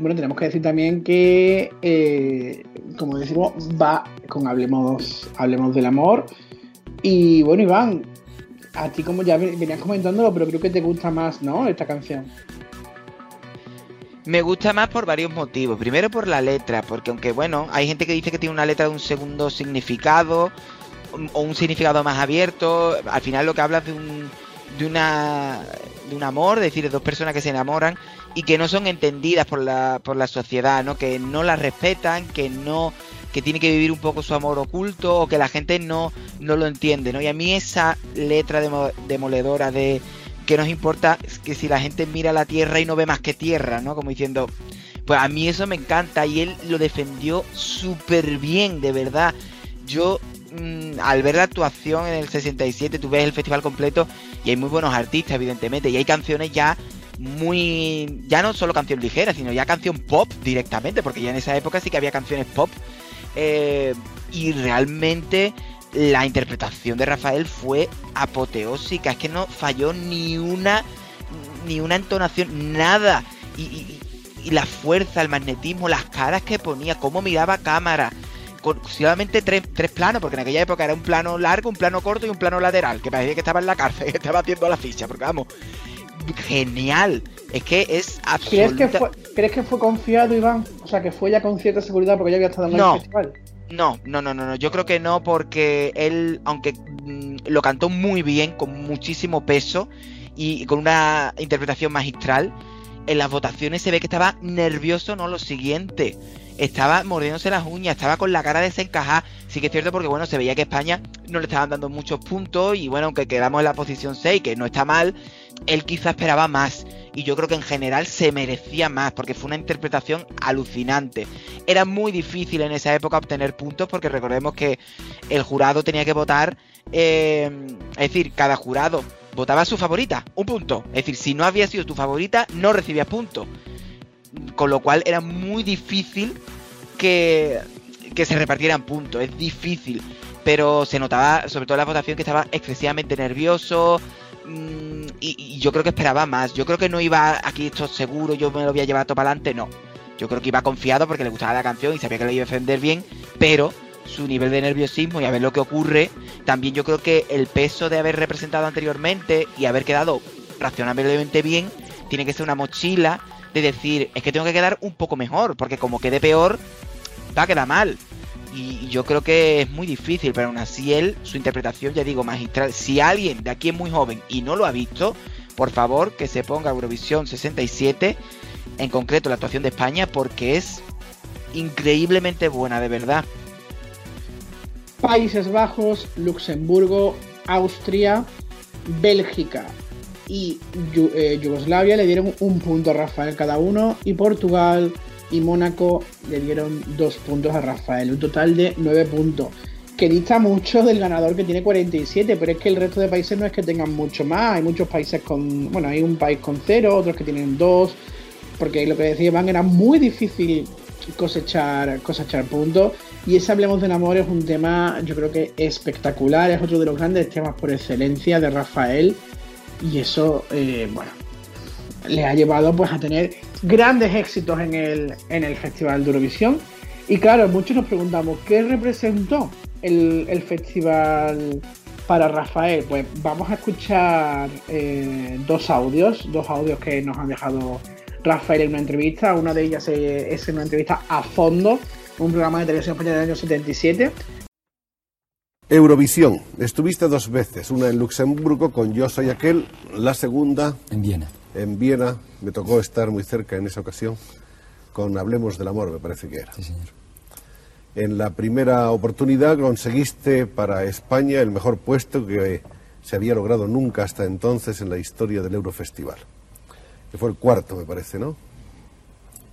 bueno, tenemos que decir también que, eh, como decimos, va con Hablemos, Hablemos del Amor. Y bueno, Iván, a ti como ya venías comentándolo, pero creo que te gusta más, ¿no? Esta canción. Me gusta más por varios motivos. Primero por la letra, porque aunque bueno, hay gente que dice que tiene una letra de un segundo significado o un significado más abierto, al final lo que habla es de un de una de un amor, es decir, de dos personas que se enamoran y que no son entendidas por la por la sociedad, ¿no? Que no la respetan, que no que tiene que vivir un poco su amor oculto o que la gente no, no lo entiende, ¿no? Y a mí esa letra demoledora de que nos importa que si la gente mira la tierra y no ve más que tierra, ¿no? Como diciendo, pues a mí eso me encanta y él lo defendió súper bien, de verdad. Yo mm, al ver la actuación en el 67, tú ves el festival completo y hay muy buenos artistas, evidentemente, y hay canciones ya muy. ya no solo canción ligera, sino ya canción pop directamente, porque ya en esa época sí que había canciones pop eh, y realmente la interpretación de Rafael fue apoteósica, es que no falló ni una ni una entonación, nada. Y, la fuerza, el magnetismo, las caras que ponía, cómo miraba cámara. Con solamente tres, tres, planos, porque en aquella época era un plano largo, un plano corto y un plano lateral, que parecía que estaba en la cárcel, (laughs) que estaba haciendo la ficha, porque vamos, genial. Es que es ¿Crees absoluta... que, fue, ¿Crees que fue confiado, Iván? O sea, que fue ya con cierta seguridad porque ya había estado en No. el festival. No, no, no, no, no. Yo creo que no, porque él, aunque mm, lo cantó muy bien, con muchísimo peso y con una interpretación magistral, en las votaciones se ve que estaba nervioso, no lo siguiente. Estaba mordiéndose las uñas, estaba con la cara desencajada. Sí que es cierto porque, bueno, se veía que España no le estaban dando muchos puntos y, bueno, aunque quedamos en la posición 6, que no está mal, él quizá esperaba más. Y yo creo que en general se merecía más, porque fue una interpretación alucinante. Era muy difícil en esa época obtener puntos, porque recordemos que el jurado tenía que votar, eh, es decir, cada jurado votaba a su favorita, un punto. Es decir, si no había sido tu favorita, no recibías puntos. Con lo cual era muy difícil que, que se repartieran puntos. Es difícil. Pero se notaba, sobre todo en la votación, que estaba excesivamente nervioso. mm, y, y yo creo que esperaba más. Yo creo que no iba aquí esto seguro, yo me lo voy a llevar todo para adelante. No. Yo creo que iba confiado porque le gustaba la canción y sabía que lo iba a defender bien. Pero su nivel de nerviosismo y a ver lo que ocurre. También yo creo que el peso de haber representado anteriormente y haber quedado razonablemente bien tiene que ser una mochila de decir, es que tengo que quedar un poco mejor, porque como quede peor, va a quedar mal. Y yo creo que es muy difícil, pero aún así él, su interpretación, ya digo, magistral. Si alguien de aquí es muy joven y no lo ha visto, por favor que se ponga Eurovisión 67, en concreto la actuación de España, porque es increíblemente buena, de verdad. Países Bajos, Luxemburgo, Austria, Bélgica y eh, Yugoslavia le dieron un punto a Rafael cada uno y Portugal y Mónaco le dieron dos puntos a Rafael, un total de nueve puntos. Que dista mucho del ganador que tiene 47, pero es que el resto de países no es que tengan mucho más. Hay muchos países con. Bueno, hay un país con cero, otros que tienen dos. Porque lo que decía Iván era muy difícil cosechar, cosechar puntos. Y ese Hablemos del Amor es un tema, yo creo que espectacular. Es otro de los grandes temas por excelencia de Rafael. Y eso, eh, bueno, le ha llevado pues a tener grandes éxitos en el, en el Festival de Eurovisión. Y claro, muchos nos preguntamos, ¿qué representó el, el festival para Rafael? Pues vamos a escuchar eh, dos audios, dos audios que nos han dejado Rafael en una entrevista. Una de ellas es en una entrevista a fondo, un programa de televisión española del año 77. Eurovisión. Estuviste dos veces, una en Luxemburgo con Yo soy aquel, la segunda En Viena. en Viena. Me tocó estar muy cerca en esa ocasión con Hablemos del Amor, me parece que era. Sí, señor. En la primera oportunidad conseguiste para España el mejor puesto que se había logrado nunca hasta entonces en la historia del Eurofestival. Que fue el cuarto, me parece, ¿no?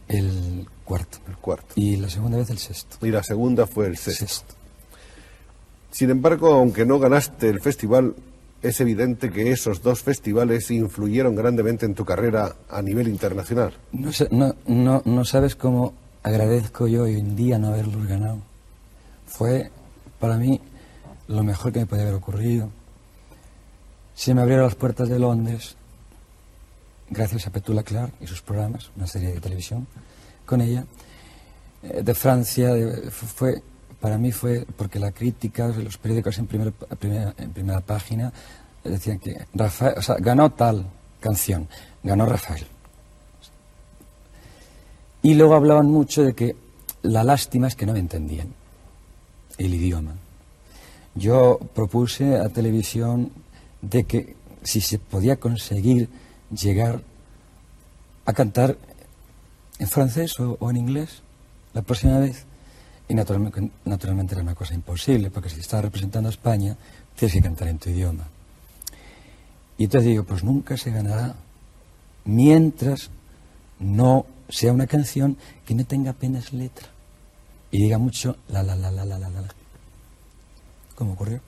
El cuarto. El cuarto. Y la segunda vez el sexto. Y la segunda fue el sexto. Sexto. Sin embargo, aunque no ganaste el festival, es evidente que esos dos festivales influyeron grandemente en tu carrera a nivel internacional. No, no, no, no sabes cómo agradezco yo hoy en día no haberlos ganado. Fue para mí lo mejor que me puede haber ocurrido. Se me abrieron las puertas de Londres gracias a Petula Clark y sus programas, una serie de televisión con ella. Eh, De Francia fue para mí fue porque la crítica, los periódicos en, primer- primera, en primera página eh, decían que Rafael, o sea, ganó tal canción, ganó Rafael. Y luego hablaban mucho de que la lástima es que no me entendían el idioma. Yo propuse a televisión de que si se podía conseguir llegar a cantar en francés o, en inglés la próxima vez, y naturalmente, era una cosa imposible, porque si estás representando a España, tienes que cantar en tu idioma. Y entonces digo, pues nunca se ganará mientras no sea una canción que no tenga apenas letra y diga mucho la la la la la la la. ¿Cómo ocurrió?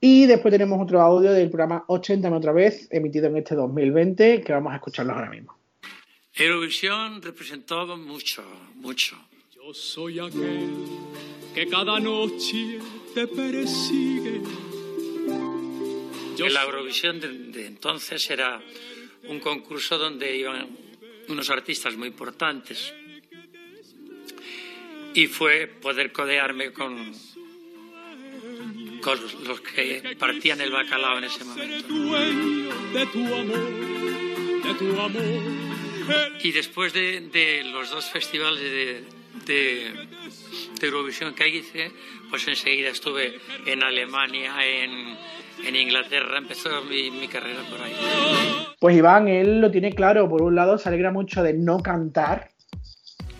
Y después tenemos otro audio del programa 80 otra vez, emitido en este 2020, que vamos a escucharlos ahora mismo. Eurovisión representó mucho, mucho. Yo soy aquel que cada noche te persigue. Yo La Eurovisión de, de entonces era un concurso donde iban unos artistas muy importantes. Y fue poder codearme con, con los que partían el bacalao en ese momento. Y después de, los dos festivales de, de, Eurovisión que hice, pues enseguida estuve en Alemania, en, Inglaterra, empezó mi, mi carrera por ahí. Pues Iván, él lo tiene claro. Por un lado, se alegra mucho de no cantar,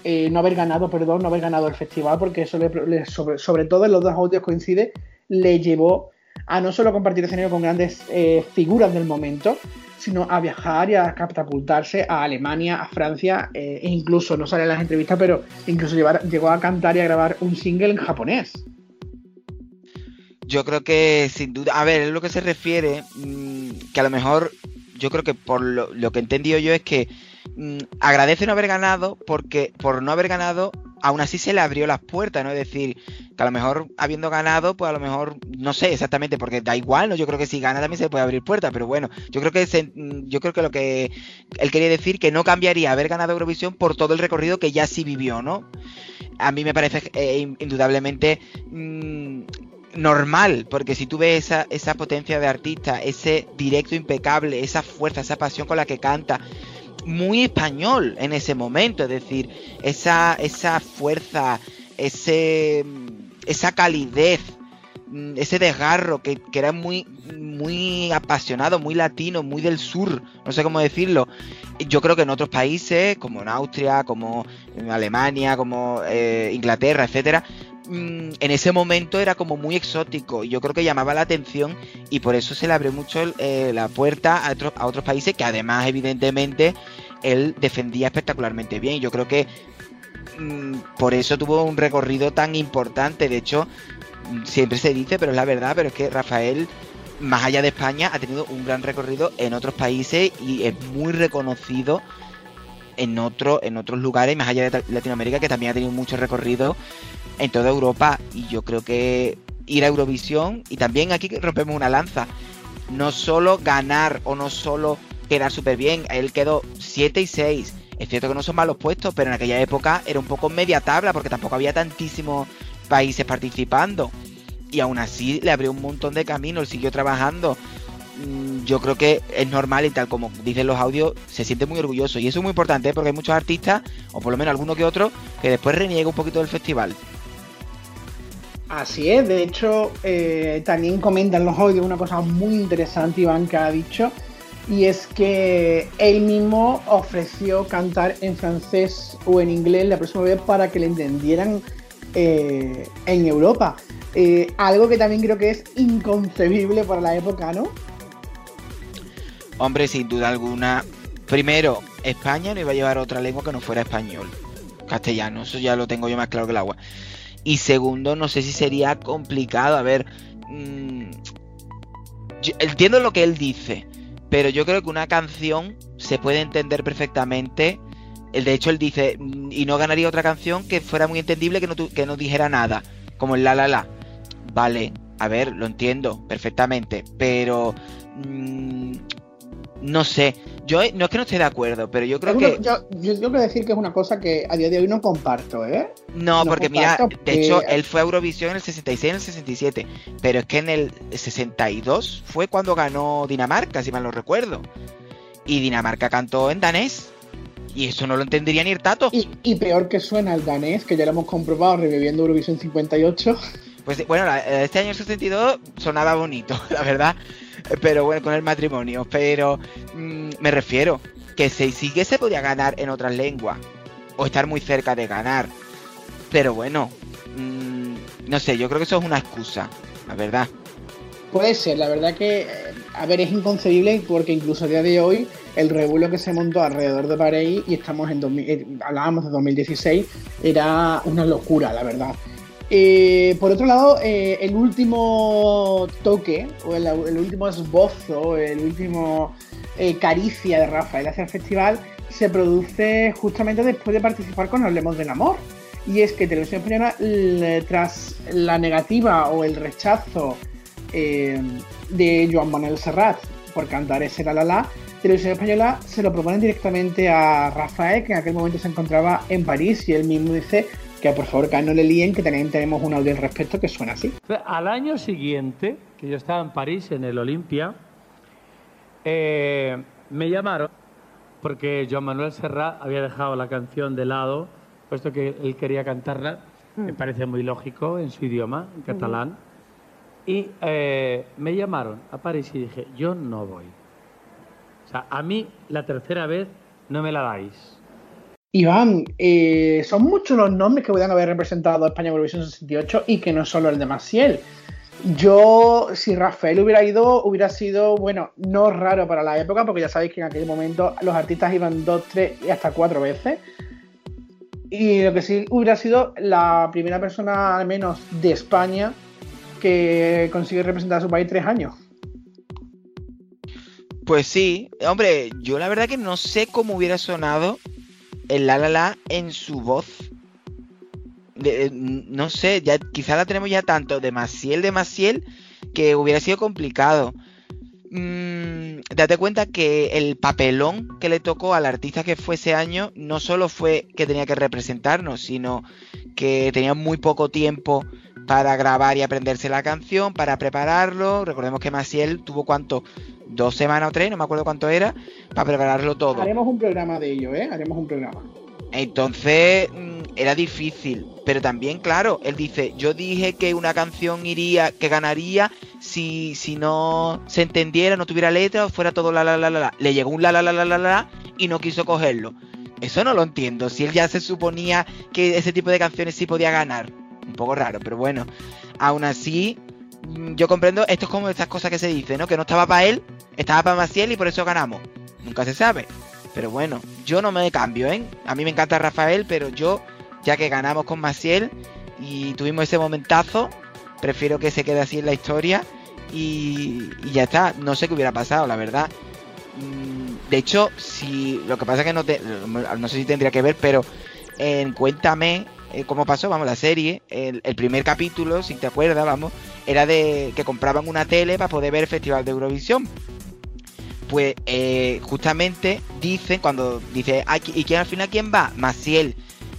eh, no haber ganado, perdón, no haber ganado el festival, porque eso le, le- sobre, sobre todo en los dos audios coincide, le llevó a no solo compartir escenario con grandes eh, figuras del momento, sino a viajar y a catapultarse a Alemania, a Francia, eh, e incluso, no sale en las entrevistas, pero incluso llevar- llegó a cantar y a grabar un single en japonés. Yo creo que sin duda, a ver, es lo que se refiere, mm, que a lo mejor, yo creo que por lo, lo que he entendido yo es que mm, agradece no haber ganado porque por no haber ganado, aún así se le abrió las puertas, ¿no? Es decir, que a lo mejor habiendo ganado, pues a lo mejor, no sé exactamente, porque da igual, ¿no? Yo creo que si gana también se puede abrir puertas, pero bueno, yo creo que mm, yo creo que lo que él quería decir que no cambiaría haber ganado Eurovisión por todo el recorrido que ya sí vivió, ¿no? A mí me parece eh, in- indudablemente mm, normal, porque si tú ves esa, esa potencia de artista, ese directo impecable, esa fuerza, esa pasión con la que canta, muy español en ese momento, es decir, esa, esa fuerza, ese, esa calidez, mm, ese desgarro que, que era muy, muy apasionado, muy latino, muy del sur, no sé cómo decirlo. Yo creo que en otros países, como en Austria, como en Alemania, como eh, Inglaterra, etcétera, mm, en ese momento era como muy exótico y yo creo que llamaba la atención y por eso se le abrió mucho eh, la puerta a, a otros países que además evidentemente él defendía espectacularmente bien. Yo creo que mm, por eso tuvo un recorrido tan importante. De hecho, mm, siempre se dice, pero es la verdad, pero es que Rafael, más allá de España, ha tenido un gran recorrido en otros países y es muy reconocido en, otro, en otros lugares, más allá de Latinoamérica, que también ha tenido mucho recorrido en toda Europa. Y yo creo que ir a Eurovisión, y también aquí rompemos una lanza, no solo ganar o no solo quedar súper bien, él quedó 7 y 6. Es cierto que no son malos puestos, pero en aquella época era un poco media tabla, porque tampoco había tantísimos países participando. Y aún así le abrió un montón de caminos, siguió trabajando. Mm, Yo creo que es normal y tal como dicen los audios, se siente muy orgulloso. Y eso es muy importante, ¿eh? porque hay muchos artistas, o por lo menos alguno que otro, que después reniega un poquito del festival. Así es, de hecho, eh, también comentan los audios una cosa muy interesante, Iván, que ha dicho, y es que él mismo ofreció cantar en francés o en inglés la próxima vez para que le entendieran eh, en Europa. Eh, algo que también creo que es inconcebible para la época, ¿no? Hombre, sin duda alguna. Primero, España no iba a llevar otra lengua que no fuera español. Castellano, eso ya lo tengo yo más claro que el agua. Y segundo, no sé si sería complicado. A ver, mm, entiendo lo que él dice, pero yo creo que una canción se puede entender perfectamente. De hecho, él dice, mm, y no ganaría otra canción que fuera muy entendible, que no, que no dijera nada, como el la la la. Vale, a ver, lo entiendo perfectamente, pero mm, no sé. Yo eh, no es que no esté de acuerdo, pero yo creo Es que yo, yo tengo que decir que es una cosa que a día de hoy no comparto, ¿eh? no, no porque mira, de hecho, él fue a Eurovisión en el 66 y en el 67, pero es que en el 62 fue cuando ganó Dinamarca, si mal no recuerdo. Y Dinamarca cantó en danés. Y eso no lo entendería ni el tato. Y, y peor que suena el danés, que ya lo hemos comprobado reviviendo Eurovisión 58. Pues bueno, este año 62 sonaba bonito, (laughs) la verdad. (laughs) Pero bueno, con el matrimonio. Pero mm, me refiero que si sí que se podía ganar en otras lenguas. O estar muy cerca de ganar. Pero bueno, mm, no sé, yo creo que eso es una excusa, la verdad. Puede ser, la verdad que, eh, a ver, es inconcebible porque incluso a día de hoy el revuelo que se montó alrededor de París y estamos en 2000, eh, hablábamos de 2016, era una locura, la verdad. Eh, por otro lado, eh, el último toque, o el, último esbozo, el último eh, caricia de Rafael hacia el festival se produce justamente después de participar con Hablemos del Amor. Y es que Televisión Española, tras la negativa o el rechazo de Joan Manuel Serrat por cantar ese La La La, Televisión Española se lo proponen directamente a Rafael, que en aquel momento se encontraba en París, y él mismo dice que por favor que no le líen, que también tenemos un audio al respecto que suena así. Al año siguiente, que yo estaba en París, en el Olimpia, eh, me llamaron porque Joan Manuel Serrat había dejado la canción de lado, puesto que él quería cantarla, me parece muy lógico, en su idioma, en catalán. Y eh, me llamaron a París y dije, yo no voy. O sea, a mí la tercera vez no me la dais. Iván, eh, son muchos los nombres que podrían haber representado a España en Eurovisión 68 y que no solo el de Maciel. Yo, si Rafael hubiera ido, hubiera sido, bueno, no raro para la época, porque ya sabéis que en aquel momento los artistas iban dos, tres y hasta cuatro veces. Y lo que sí hubiera sido la primera persona, al menos de España, que consigue representar a su país tres años. Pues sí, hombre, yo la verdad que no sé cómo hubiera sonado el la la la en su voz. De- no sé, ya quizá la tenemos ya tanto de Maciel de Maciel que hubiera sido complicado. Mm, date cuenta que el papelón que le tocó al artista que fue ese año no solo fue que tenía que representarnos, sino que tenía muy poco tiempo para grabar y aprenderse la canción, para prepararlo. Recordemos que Maciel tuvo cuánto, dos semanas o tres, no me acuerdo cuánto era, para prepararlo todo. Haremos un programa de ello, ¿eh? Haremos un programa. Entonces mm, era difícil, pero también, claro, él dice, yo dije que una canción iría, que ganaría si, si no se entendiera, no tuviera letra o fuera todo la la la la la. Le llegó un la la la la la la y no quiso cogerlo. Eso no lo entiendo, si él ya se suponía que ese tipo de canciones sí podía ganar. Un poco raro, pero bueno. Aún así, mm, yo comprendo, esto es como estas cosas que se dicen, ¿no? Que no estaba para él, estaba para Maciel y por eso ganamos. Nunca se sabe. Pero bueno, yo no me cambio, ¿eh? A mí me encanta Rafael, pero yo, ya que ganamos con Maciel y tuvimos ese momentazo, prefiero que se quede así en la historia y, y ya está. No sé qué hubiera pasado, la verdad. Mm, De hecho, si lo que pasa es que no, te- no sé si tendría que ver, pero en Cuéntame eh, cómo pasó, vamos, la serie, el, primer capítulo, si te acuerdas, vamos, era de que compraban una tele para poder ver el Festival de Eurovisión pues eh, justamente dicen, cuando dice, "Ah, ¿y quién al final quién va? Maciel.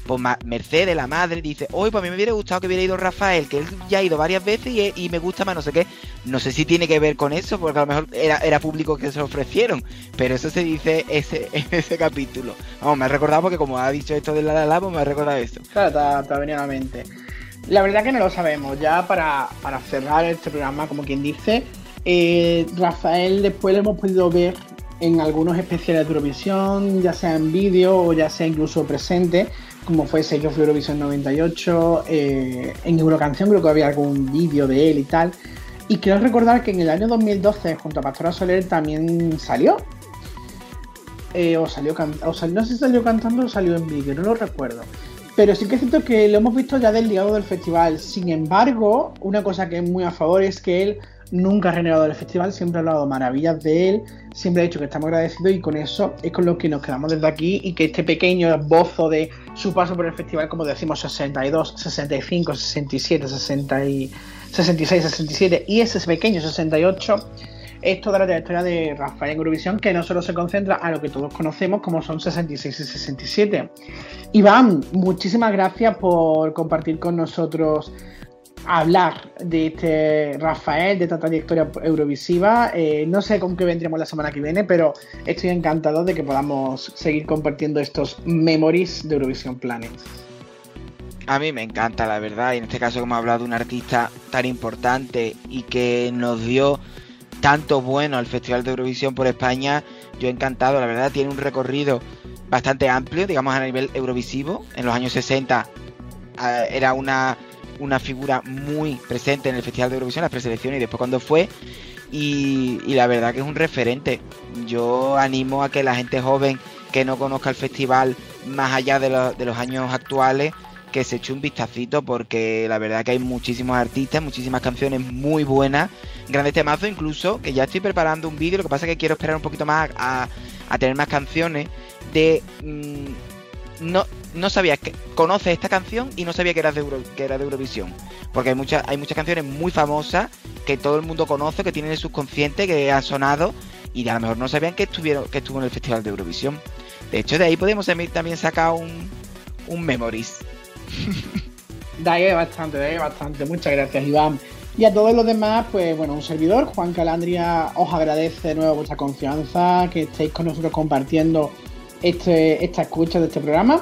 Pues Mercedes, la madre, dice, hoy pues a mí me hubiera gustado que hubiera ido Rafael, que él ya ha ido varias veces y, me gusta más no sé qué. No sé si tiene que ver con eso, porque a lo mejor era, público que se ofrecieron, pero eso se dice ese, (laughs) en ese capítulo. Vamos, me ha recordado porque como ha dicho esto de la la la, pues me ha recordado eso. Claro, te venido a la mente. La verdad que no lo sabemos. Ya para, para cerrar este programa, como quien dice, eh, Rafael después lo hemos podido ver en algunos especiales de Eurovisión, ya sea en vídeo o ya sea incluso presente, como fue Sake of Eurovisión 98, eh, en Eurocanción creo que había algún vídeo de él y tal. Y quiero recordar que en el año 2012, junto a Pastora Soler, también salió. Eh, o salió o sal- no sé si salió cantando o salió en vídeo, no lo recuerdo. Pero sí que es cierto que lo hemos visto ya del diálogo del festival. Sin embargo, una cosa que es muy a favor es que él nunca ha renegado del festival, siempre ha hablado maravillas de él, siempre ha dicho que estamos agradecidos y con eso es con lo que nos quedamos desde aquí y que este pequeño esbozo de su paso por el festival, como decimos, 62, 65, 67, 60 y 66, 67 y ese pequeño 68 es toda la trayectoria de Rafael en Eurovisión que no solo se concentra a lo que todos conocemos como son 66 y 67. Iván, muchísimas gracias por compartir con nosotros hablar de este Rafael, de esta trayectoria eurovisiva. Eh, no sé con qué vendremos la semana que viene, pero estoy encantado de que podamos seguir compartiendo estos memories de Eurovisión Planet. A mí me encanta, la verdad, y en este caso como ha hablado de un artista tan importante y que nos dio tanto bueno al Festival de Eurovisión por España, yo encantado, la verdad, tiene un recorrido bastante amplio, digamos a nivel eurovisivo. En los años 60 eh, era una, una figura muy presente en el Festival de Eurovisión, las preselecciones y después cuando fue. Y, y la verdad que es un referente. Yo animo a que la gente joven que no conozca el festival más allá de, lo- de los años actuales, que se eche un vistacito porque la verdad que hay muchísimos artistas, muchísimas canciones muy buenas, grandes temazos incluso, que ya estoy preparando un vídeo, lo que pasa es que quiero esperar un poquito más a, a tener más canciones de... mm, no, no sabía que conoces esta canción y no sabía que era de, Euro- que era de Eurovisión. Porque hay muchas, hay muchas canciones muy famosas que todo el mundo conoce, que tienen el subconsciente, que han sonado y a lo mejor no sabían que estuvieron, que estuvo en el Festival de Eurovisión. De hecho, de ahí podemos también sacar un, un memories. (laughs) Da ahí bastante, da ahí bastante. Muchas gracias, Iván. Y a todos los demás, pues bueno, un servidor, Juan Calandria, os agradece de nuevo vuestra confianza, que estéis con nosotros compartiendo este, esta escucha de este programa.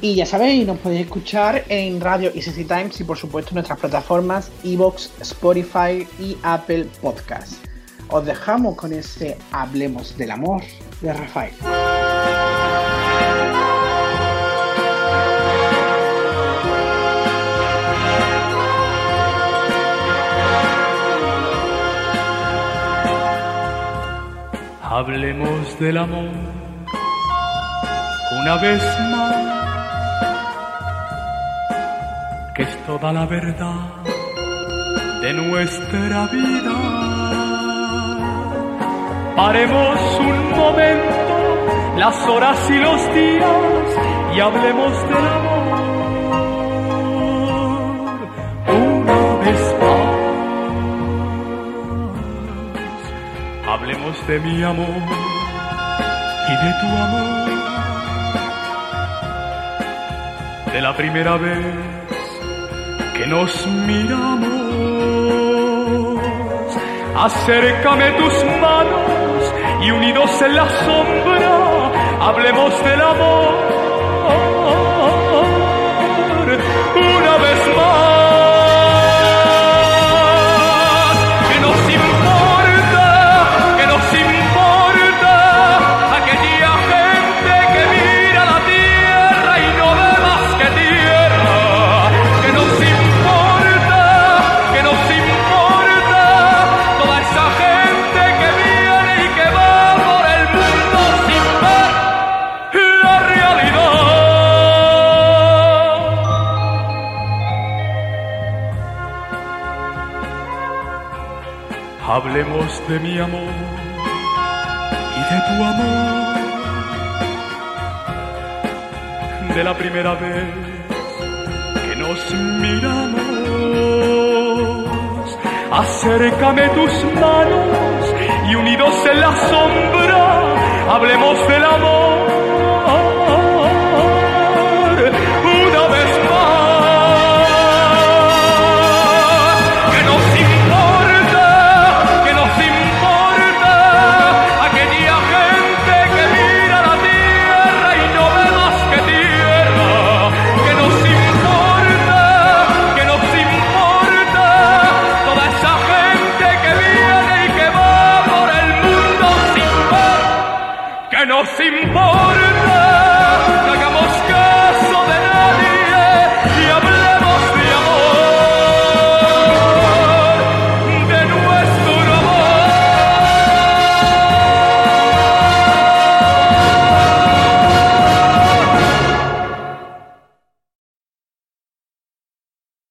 Y ya sabéis, nos podéis escuchar en Radio Easy Times y por supuesto en nuestras plataformas Evox, Spotify y Apple Podcasts. Os dejamos con ese Hablemos del Amor de Rafael. Hablemos del amor una vez más, que es toda la verdad de nuestra vida. Paremos un momento las horas y los días y hablemos del amor una vez más. Hablemos de mi amor y de tu amor. De la primera vez que nos miramos. Acércame tus manos y unidos en la sombra, hablemos del amor.